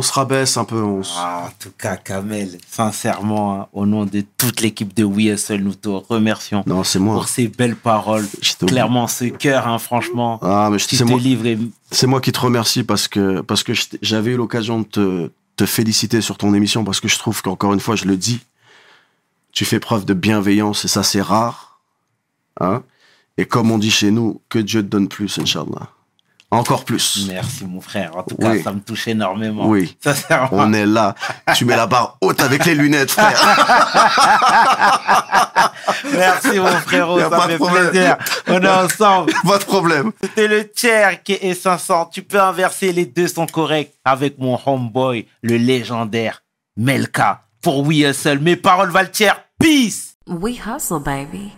on se rabaisse un peu. On Ah, en tout cas, Kamel, sincèrement, hein, au nom de toute l'équipe de We Hustle, nous te remercions Non, c'est moi. pour ces belles paroles. Clairement, ce cœur, hein, franchement, Ah, mais c'est moi, livres et c'est moi qui te remercie parce que parce que j'avais eu l'occasion de te, te féliciter sur ton émission parce que je trouve qu'encore une fois, je le dis, tu fais preuve de bienveillance et ça c'est rare. Hein et comme on dit chez nous, que Dieu te donne plus, Inch'Allah. Encore plus. merci, mon frère. En tout cas, Oui. ça me touche énormément. Oui. Sincèrement. On est là. Tu mets la barre haute avec les lunettes, frère. Merci, mon frérot, Y a ça pas de fait problème. plaisir. On est ensemble. Pas de problème. C'était le tiers qui est 500. Tu peux inverser, les deux sont corrects avec mon homeboy, le légendaire Melka. Pour We Hustle, mes paroles valent tiers. Peace! We hustle, baby.